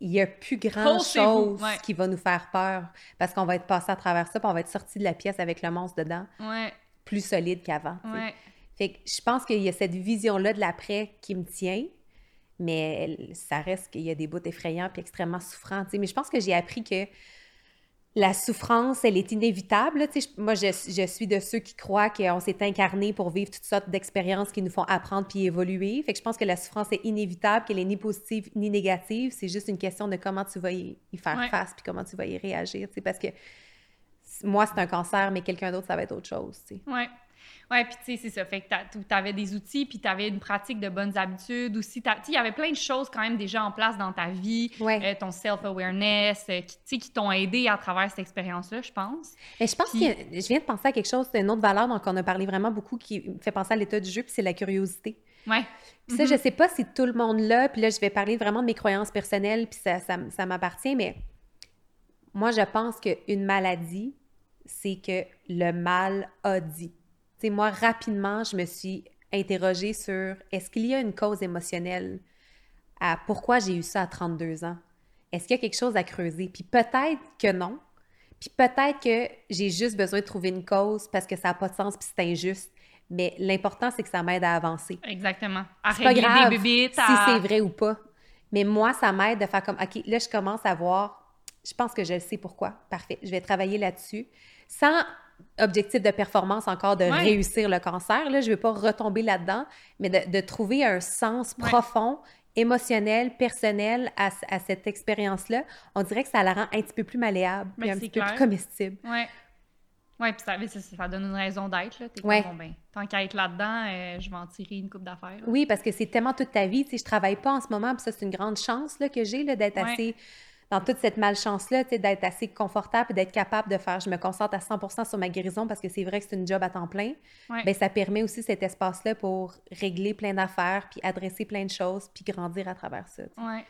il n'y a plus grand-chose ouais. qui va nous faire peur, parce qu'on va être passé à travers ça, puis on va être sorti de la pièce avec le monstre dedans, Ouais, plus solide qu'avant. ouais. Fait que je pense qu'il y a cette vision-là de l'après qui me tient, mais ça reste qu'il y a des bouts effrayants puis extrêmement souffrants. Mais je pense que j'ai appris que la souffrance, elle est inévitable. tu sais. Moi, je, je suis de ceux qui croient qu'on s'est incarné pour vivre toutes sortes d'expériences qui nous font apprendre puis évoluer. Fait que je pense que la souffrance est inévitable, qu'elle est ni positive ni négative. C'est juste une question de comment tu vas y, y faire Ouais. face puis comment tu vas y réagir. tu sais, Parce que moi, c'est un cancer, mais quelqu'un d'autre, ça va être autre chose. tu sais. Ouais. Ouais, puis tu sais, c'est ça. Fait que tu avais des outils, puis tu avais une pratique de bonnes habitudes aussi. Tu sais, il y avait plein de choses quand même déjà en place dans ta vie. Ouais. Euh, ton self-awareness, euh, qui, tu sais, qui t'ont aidé à travers cette expérience-là, je pense. Mais je pense Puis- que je viens de penser à quelque chose, c'est une autre valeur dont on a parlé vraiment beaucoup qui me fait penser à l'état du jeu, puis c'est la curiosité. Ouais. Puis ça, Mhm. je sais pas si tout le monde l'a, puis là, je vais parler vraiment de mes croyances personnelles, puis ça, ça, ça m'appartient, mais moi, je pense qu'une maladie, c'est que le mal a dit. Tu sais, moi, rapidement, je me suis interrogée sur est-ce qu'il y a une cause émotionnelle à pourquoi j'ai eu ça à 32 ans? Est-ce qu'il y a quelque chose à creuser? Puis peut-être que non. Puis peut-être que j'ai juste besoin de trouver une cause parce que ça n'a pas de sens puis c'est injuste. Mais l'important, c'est que ça m'aide à avancer. Exactement. À pas grave des bébites, si c'est vrai ou pas. Mais moi, ça m'aide de faire comme, OK, là, je commence à voir, je pense que je le sais pourquoi. Parfait, je vais travailler là-dessus. Sans objectif de performance encore de Ouais. réussir le cancer, là, je ne veux pas retomber là-dedans, mais de, de trouver un sens Ouais. profond émotionnelle, personnelle à, à cette expérience-là, on dirait que ça la rend un petit peu plus malléable, puis un petit peu plus comestible. Ouais. Ouais, puis ça, ça, ça donne une raison d'être, là. T'es comme, Ouais. bon, ben, tant qu'à être là-dedans, euh, je vais en tirer une coupe d'affaires. là. Oui, parce que c'est tellement toute ta vie. Tu sais, je travaille pas en ce moment, puis ça, c'est une grande chance là, que j'ai là, d'être assez dans toute cette malchance-là, d'être assez confortable et d'être capable de faire. Je me concentre à 100 sur ma guérison parce que c'est vrai que c'est une job à temps plein. Ouais. Bien, ça permet aussi cet espace-là pour régler plein d'affaires, puis adresser plein de choses, puis grandir à travers ça. Ouais.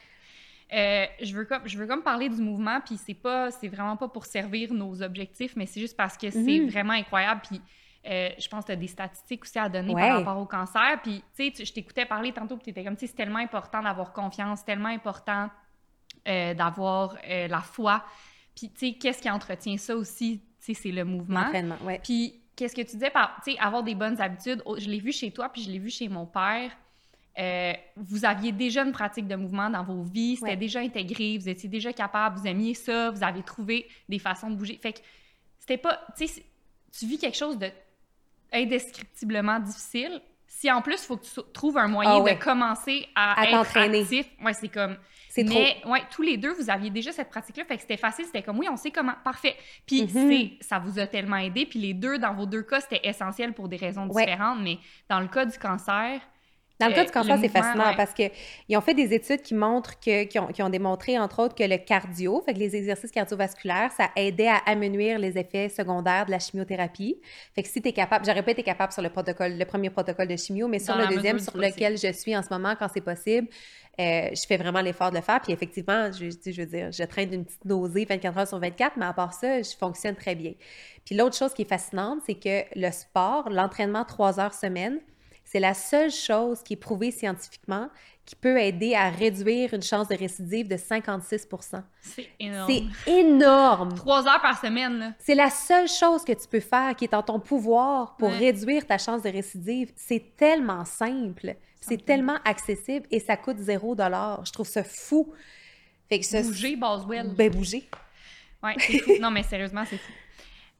Euh, je, veux comme, je veux comme parler du mouvement, puis c'est pas, c'est vraiment pas pour servir nos objectifs, mais c'est juste parce que c'est Mhm. vraiment incroyable. Puis euh, je pense que tu as des statistiques aussi à donner Ouais. par rapport au cancer. Puis tu sais, je t'écoutais parler tantôt, puis tu étais comme, tu sais, c'est tellement important d'avoir confiance, tellement important euh, d'avoir euh, la foi. Puis tu sais, qu'est-ce qui entretient ça aussi? Tu sais, c'est le mouvement. Ouais. Puis, qu'est-ce que tu disais par, tu sais, avoir des bonnes habitudes? Je l'ai vu chez toi, puis je l'ai vu chez mon père. Euh, vous aviez déjà une pratique de mouvement dans vos vies, c'était Ouais. déjà intégré, vous étiez déjà capable, vous aimiez ça, vous avez trouvé des façons de bouger. Fait que c'était pas, tu sais, tu vis quelque chose de indescriptiblement difficile. Si en plus, il faut que tu trouves un moyen Ah ouais. de commencer à, À être actif, ouais, c'est comme. C'est trop. Mais ouais, tous les deux, vous aviez déjà cette pratique-là, fait que c'était facile, c'était comme oui, on sait comment, parfait. Puis Mhm. c'est, ça vous a tellement aidé, puis les deux, dans vos deux cas, c'était essentiel pour des raisons Ouais. différentes, mais dans le cas du cancer, Dans le cas Euh, du cancer, le c'est fascinant ouais. parce qu'ils ont fait des études qui montrent que, qui, ont, qui ont démontré, entre autres, que le cardio, fait que les exercices cardiovasculaires, ça aidait à amenuire les effets secondaires de la chimiothérapie. Fait que si tu es capable, j'aurais pas été capable sur le protocole, le premier protocole de chimio, mais sur le deuxième, sur lequel je suis en ce moment, quand c'est possible, euh, je fais vraiment l'effort de le faire. Puis effectivement, je, je, veux dire, je traîne d'une petite nausée 24 heures sur 24, mais à part ça, je fonctionne très bien. Puis l'autre chose qui est fascinante, c'est que le sport, l'entraînement trois heures semaine, c'est la seule chose qui est prouvée scientifiquement qui peut aider à réduire une chance de récidive de 56% c'est énorme. C'est énorme! Trois heures par semaine. C'est la seule chose que tu peux faire qui est en ton pouvoir pour Ouais. réduire ta chance de récidive. C'est tellement simple, c'est tellement accessible et ça coûte zéro dollar. Je trouve ça fou. Fait que ça, Bouger, Boswell. Ben, bouger. Ouais, fou. Non, mais sérieusement, c'est fou.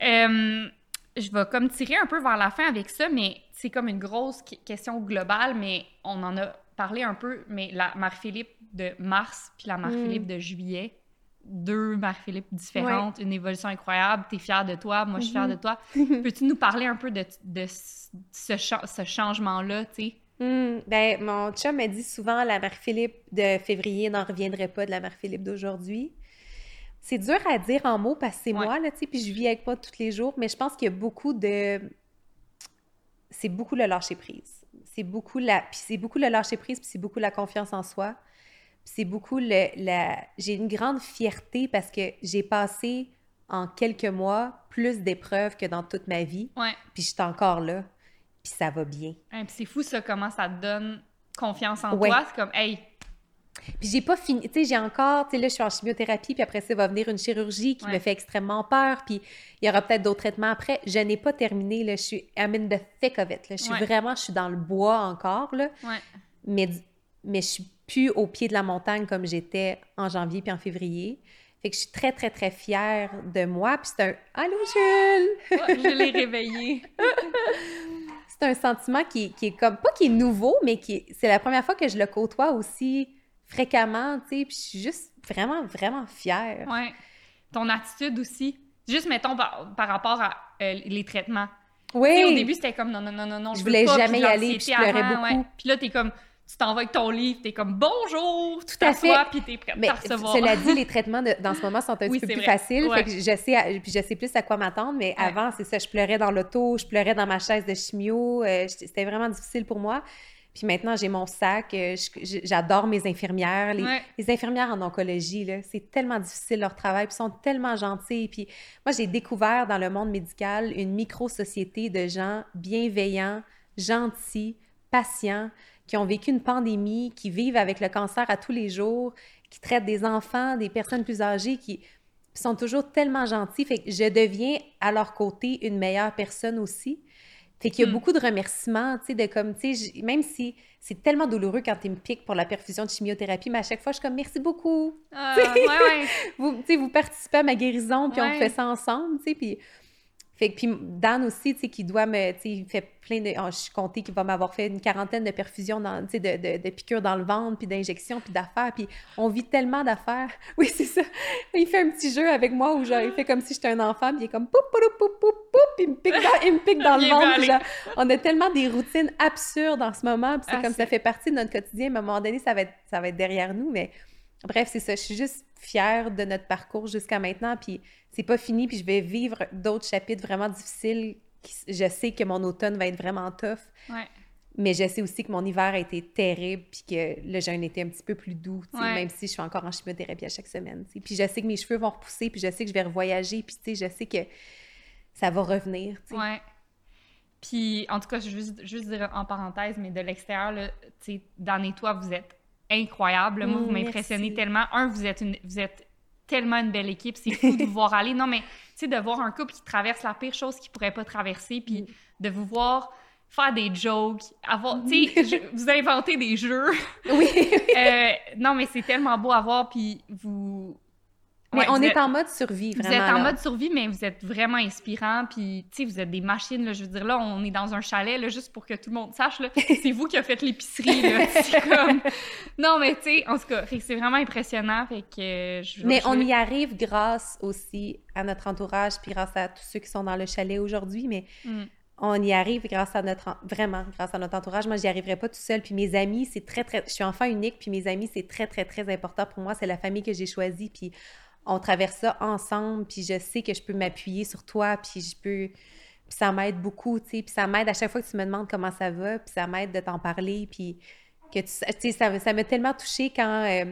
Euh, je vais comme tirer un peu vers la fin avec ça, mais c'est comme une grosse question globale, mais on en a parlé un peu, mais la Marie-Philippe de mars puis la Marie-Philippe de juillet, deux Marie-Philippe différentes, une évolution incroyable, t'es fière de toi, moi je suis fière de toi. [LAUGHS] Peux-tu nous parler un peu de, de ce, cha- ce changement-là, tu sais? Hmm, ben, mon chum m'a dit souvent la Marie-Philippe de février n'en reviendrait pas de la Marie-Philippe d'aujourd'hui. C'est dur à dire en mots parce que c'est Ouais. moi, là, tu sais, puis je vis avec moi tous les jours, mais je pense qu'il y a beaucoup de... C'est beaucoup le lâcher-prise. C'est beaucoup la... Puis c'est beaucoup le lâcher-prise, puis c'est beaucoup la confiance en soi. C'est beaucoup le... la... J'ai une grande fierté parce que j'ai passé en quelques mois plus d'épreuves que dans toute ma vie, Ouais. puis je suis encore là, puis ça va bien. Puis c'est fou ça, comment ça te donne confiance en Ouais. toi. C'est comme, hey, Puis j'ai pas fini, tu sais, j'ai encore, tu sais, là, je suis en chimiothérapie, puis après ça, va venir une chirurgie qui Ouais. me fait extrêmement peur, puis il y aura peut-être d'autres traitements après. Je n'ai pas terminé, là, je suis, I'm in the thick of it, là. Je suis Ouais. vraiment, je suis dans le bois encore, là, ouais. mais, mais je suis plus au pied de la montagne comme j'étais en janvier puis en février. Fait que je suis très, très, très fière de moi, puis c'est un... Allô, Jules! Oh, je l'ai réveillé. [LAUGHS] C'est un sentiment qui, qui est comme, pas qui est nouveau, mais qui est- c'est la première fois que je le côtoie aussi fréquemment, tu sais, puis je suis juste vraiment, vraiment fière. Ouais. Ton attitude aussi. Juste, mettons, par, par rapport à euh, les traitements. Sais, au Oui! début, c'était comme non, non, non, non, non. Je veux voulais pas, jamais y aller, puis je pleurais avant, beaucoup. ouais. Puis là, t'es comme, tu t'en vas avec ton livre, t'es comme bonjour, tu à fait. puis t'es prête Mais à recevoir. cela dit, [LAUGHS] les traitements de- dans ce moment sont un Oui, petit peu plus vrai. faciles. Ouais. Fait que je sais, à- puis je sais plus à quoi m'attendre, mais Ouais. avant, c'est ça, je pleurais dans l'auto, je pleurais dans ma chaise de chimio. euh, C'était vraiment difficile pour moi. Puis maintenant, j'ai mon sac. euh, J'adore mes infirmières. Les, Ouais. les infirmières en oncologie, c'est tellement difficile leur travail, puis ils sont tellement gentils. Puis moi, j'ai découvert dans le monde médical une micro-société de gens bienveillants, gentils, patients, qui ont vécu une pandémie, qui vivent avec le cancer à tous les jours, qui traitent des enfants, des personnes plus âgées, qui sont toujours tellement gentils. Fait que je deviens à leur côté une meilleure personne aussi. Fait qu'il y a Hmm. beaucoup de remerciements, tu sais, de comme, tu sais, même si c'est tellement douloureux quand ils me piquent pour la perfusion de chimiothérapie, mais à chaque fois, je suis comme, merci beaucoup. Ah, [LAUGHS] ouais, ouais. Vous, tu sais, vous participez à ma guérison, puis on fait ça ensemble, tu sais, puis... Fait que, puis Dan aussi, tu sais, qui doit me, tu sais, il fait plein de, oh, je suis comptée qu'il va m'avoir fait une quarantaine de perfusions, dans, tu sais, de, de, de, piqûres dans le ventre, puis d'injections, puis d'affaires, puis on vit tellement d'affaires. [LAUGHS] Oui, c'est ça. Il fait un petit jeu avec moi où genre, il fait comme si j'étais un enfant, puis il est comme poup, poup, poup, poup, poup, puis il me pique dans, il me pique dans [LAUGHS] le ventre. Genre, on a tellement des routines absurdes en ce moment, puis c'est ah, comme ça fait partie de notre quotidien, mais à un moment donné, ça va être, ça va être derrière nous, mais bref, c'est ça. Je suis juste fière de notre parcours jusqu'à maintenant, puis c'est pas fini, puis je vais vivre d'autres chapitres vraiment difficiles. Je sais que mon automne va être vraiment tough. Mais je sais aussi que mon hiver a été terrible, puis que le jeûne était un petit peu plus doux, même si je suis encore en chimiothérapie à chaque semaine. Puis je sais que mes cheveux vont repousser, puis je sais que je vais revoyager, puis je sais que ça va revenir. Ouais. Puis, en tout cas, je veux juste, juste dire en parenthèse, mais de l'extérieur, dans les toits, vous êtes incroyable. Moi, vous mm, m'impressionnez tellement. Un, vous êtes, une, vous êtes tellement une belle équipe. C'est fou de vous [LAUGHS] voir aller. Non, mais tu sais, de voir un couple qui traverse la pire chose qu'il pourrait pas traverser, puis mm. de vous voir faire des jokes, avoir, tu sais, vous inventez des jeux. Oui. [LAUGHS] euh, non, mais c'est tellement beau à voir, puis vous, mais on est en mode survie, vraiment. Vous êtes en mode survie, mais vous êtes vraiment inspirant. Puis, tu sais, vous êtes des machines. Là, je veux dire, là, on est dans un chalet, là, juste pour que tout le monde sache. [LAUGHS] C'est vous qui avez fait l'épicerie. [LAUGHS] Comme... [LAUGHS] Non, mais tu sais, en tout cas, c'est vraiment impressionnant. Fait que je, mais on y arrive grâce aussi à notre entourage, puis grâce à tous ceux qui sont dans le chalet aujourd'hui. Mais mm. on y arrive grâce à notre... Vraiment, grâce à notre entourage. Moi, j'y arriverais pas tout seul. Puis mes amis, c'est très, très... Je suis enfant unique, puis mes amis, c'est très, très, très important pour moi. C'est la famille que j'ai choisie. Puis on traverse ça ensemble, puis je sais que je peux m'appuyer sur toi, puis je peux... Puis ça m'aide beaucoup, tu sais, puis ça m'aide à chaque fois que tu me demandes comment ça va, puis ça m'aide de t'en parler, puis que tu ça, m'a tellement touchée quand euh,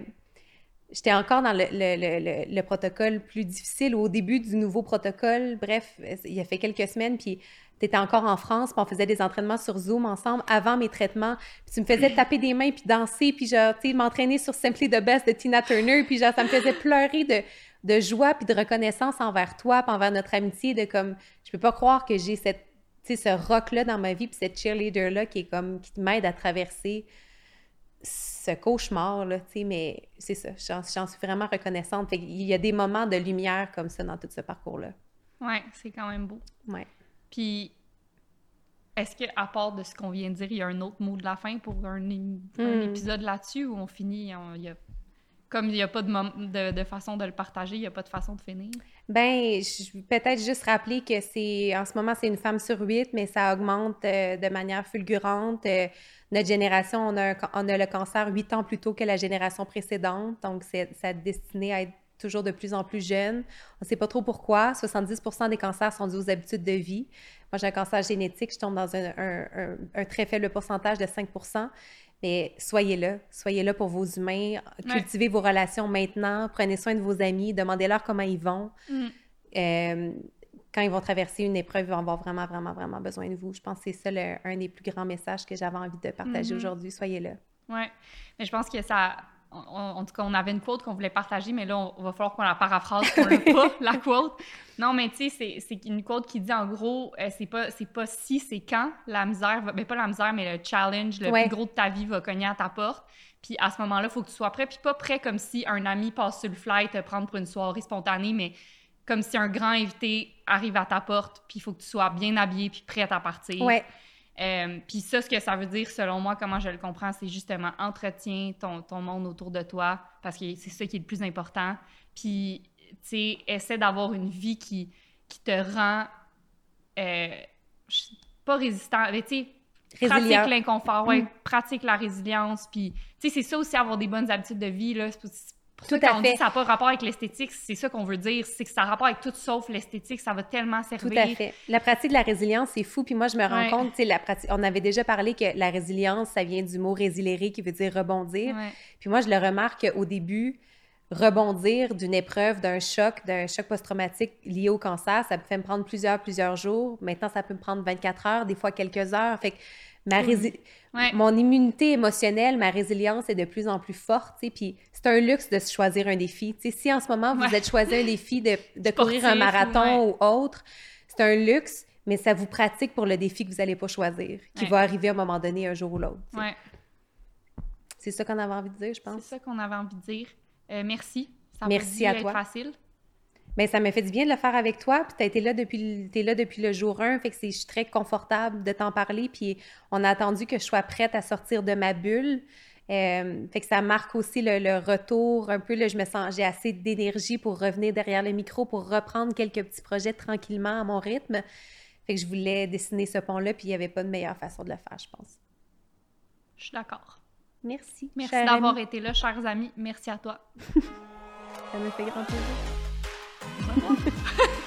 j'étais encore dans le, le, le, protocole plus difficile, au début du nouveau protocole, bref, il y a fait quelques semaines, puis tu étais encore en France, puis on faisait des entraînements sur Zoom ensemble avant mes traitements, puis tu me faisais taper des mains, puis danser, puis genre, tu sais, m'entraîner sur Simply the Best de Tina Turner, puis genre, ça me faisait pleurer de de joie puis de reconnaissance envers toi puis envers notre amitié de comme je peux pas croire que j'ai cette tu sais ce rock là dans ma vie puis cette cheerleader là qui est comme qui m'aide à traverser ce cauchemar là tu sais mais c'est ça j'en suis vraiment reconnaissante. Fait il y a des moments de lumière comme ça dans tout ce parcours là ouais c'est quand même beau. Ouais puis est-ce que à part de ce qu'on vient de dire il y a un autre mot de la fin pour un, hmm. épisode là-dessus où on finit il y a comme il n'y a pas de, de, façon de le partager, il n'y a pas de façon de finir? Ben, peut-être juste rappeler que c'est en ce moment, c'est une femme sur huit, mais ça augmente euh, de manière fulgurante. Euh, notre génération, on a, on a le cancer huit ans plus tôt que la génération précédente, donc c'est, ça destiné à être toujours de plus en plus jeune. On ne sait pas trop pourquoi. 70% des cancers sont dus aux habitudes de vie. Moi, j'ai un cancer génétique, je tombe dans un, un, un très faible pourcentage de 5% mais soyez là, soyez là pour vos humains, cultivez vos relations maintenant, prenez soin de vos amis, demandez-leur comment ils vont. Mm. Euh, quand ils vont traverser une épreuve, ils vont avoir vraiment, vraiment, vraiment besoin de vous. Je pense que c'est ça un des plus grands messages que j'avais envie de partager mm-hmm. aujourd'hui. Soyez là. Oui, mais je pense que ça, en tout cas, on avait une quote qu'on voulait partager, mais là, on, va falloir qu'on la paraphrase, qu'on l'a pas, [LAUGHS] la quote. Non, mais tu sais, c'est une quote qui dit en gros, euh, c'est pas, pas si, c'est quand la misère, va, mais pas la misère, mais le challenge, le plus gros de ta vie va cogner à ta porte. Puis à ce moment-là, il faut que tu sois prêt. Puis pas prêt comme si un ami passe sur le fly te prendre pour une soirée spontanée, mais comme si un grand invité arrive à ta porte, puis il faut que tu sois bien habillé, puis prêt à partir. Ouais. Euh, puis ça, ce que ça veut dire, selon moi, comment je le comprends, c'est justement entretiens ton, ton, monde autour de toi, parce que c'est ça qui est le plus important. Puis, tu sais, essaie d'avoir une vie qui, qui te rend euh, pas résistant, mais tu sais, pratique l'inconfort, ouais, mm. pratique la résilience. Puis, tu sais, c'est ça aussi, avoir des bonnes habitudes de vie, là. Tout à fait. Dit, ça n'a pas rapport avec l'esthétique, c'est ça qu'on veut dire, c'est que ça a rapport avec tout sauf l'esthétique, ça va tellement servir. Tout à fait. La pratique de la résilience, c'est fou. Puis moi, je me rends compte, tu sais, la pratique, on avait déjà parlé que la résilience, ça vient du mot résilérer qui veut dire rebondir. Puis moi, je le remarque au début, rebondir d'une épreuve, d'un choc, d'un choc post-traumatique lié au cancer, ça peut me prendre plusieurs, plusieurs jours. Maintenant, ça peut me prendre 24 heures, des fois quelques heures. Fait que ma mon immunité émotionnelle, ma résilience est de plus en plus forte, puis c'est un luxe de choisir un défi. si en ce moment, vous êtes choisi un défi de, de courir un marathon ou autre, c'est un luxe, mais ça vous pratique pour le défi que vous n'allez pas choisir, qui va arriver à un moment donné, un jour ou l'autre. C'est ça qu'on avait envie de dire, je pense. C'est ça qu'on avait envie de dire. Euh, merci. Ça merci à toi. facile. Bien, ça m'a fait du bien de le faire avec toi. Puis, tu été là depuis, es là depuis le jour 1. Fait que je suis très confortable de t'en parler. Puis, on a attendu que je sois prête à sortir de ma bulle. Euh, fait que ça marque aussi le, retour. Un peu, là, je me sens, j'ai assez d'énergie pour revenir derrière le micro, pour reprendre quelques petits projets tranquillement à mon rythme. Fait que je voulais dessiner ce pont-là, puis il n'y avait pas de meilleure façon de le faire, je pense. Je suis d'accord. Merci. Merci d'avoir été là, chers amis. Merci à toi. [LAUGHS] Ça me fait grand plaisir. [LAUGHS]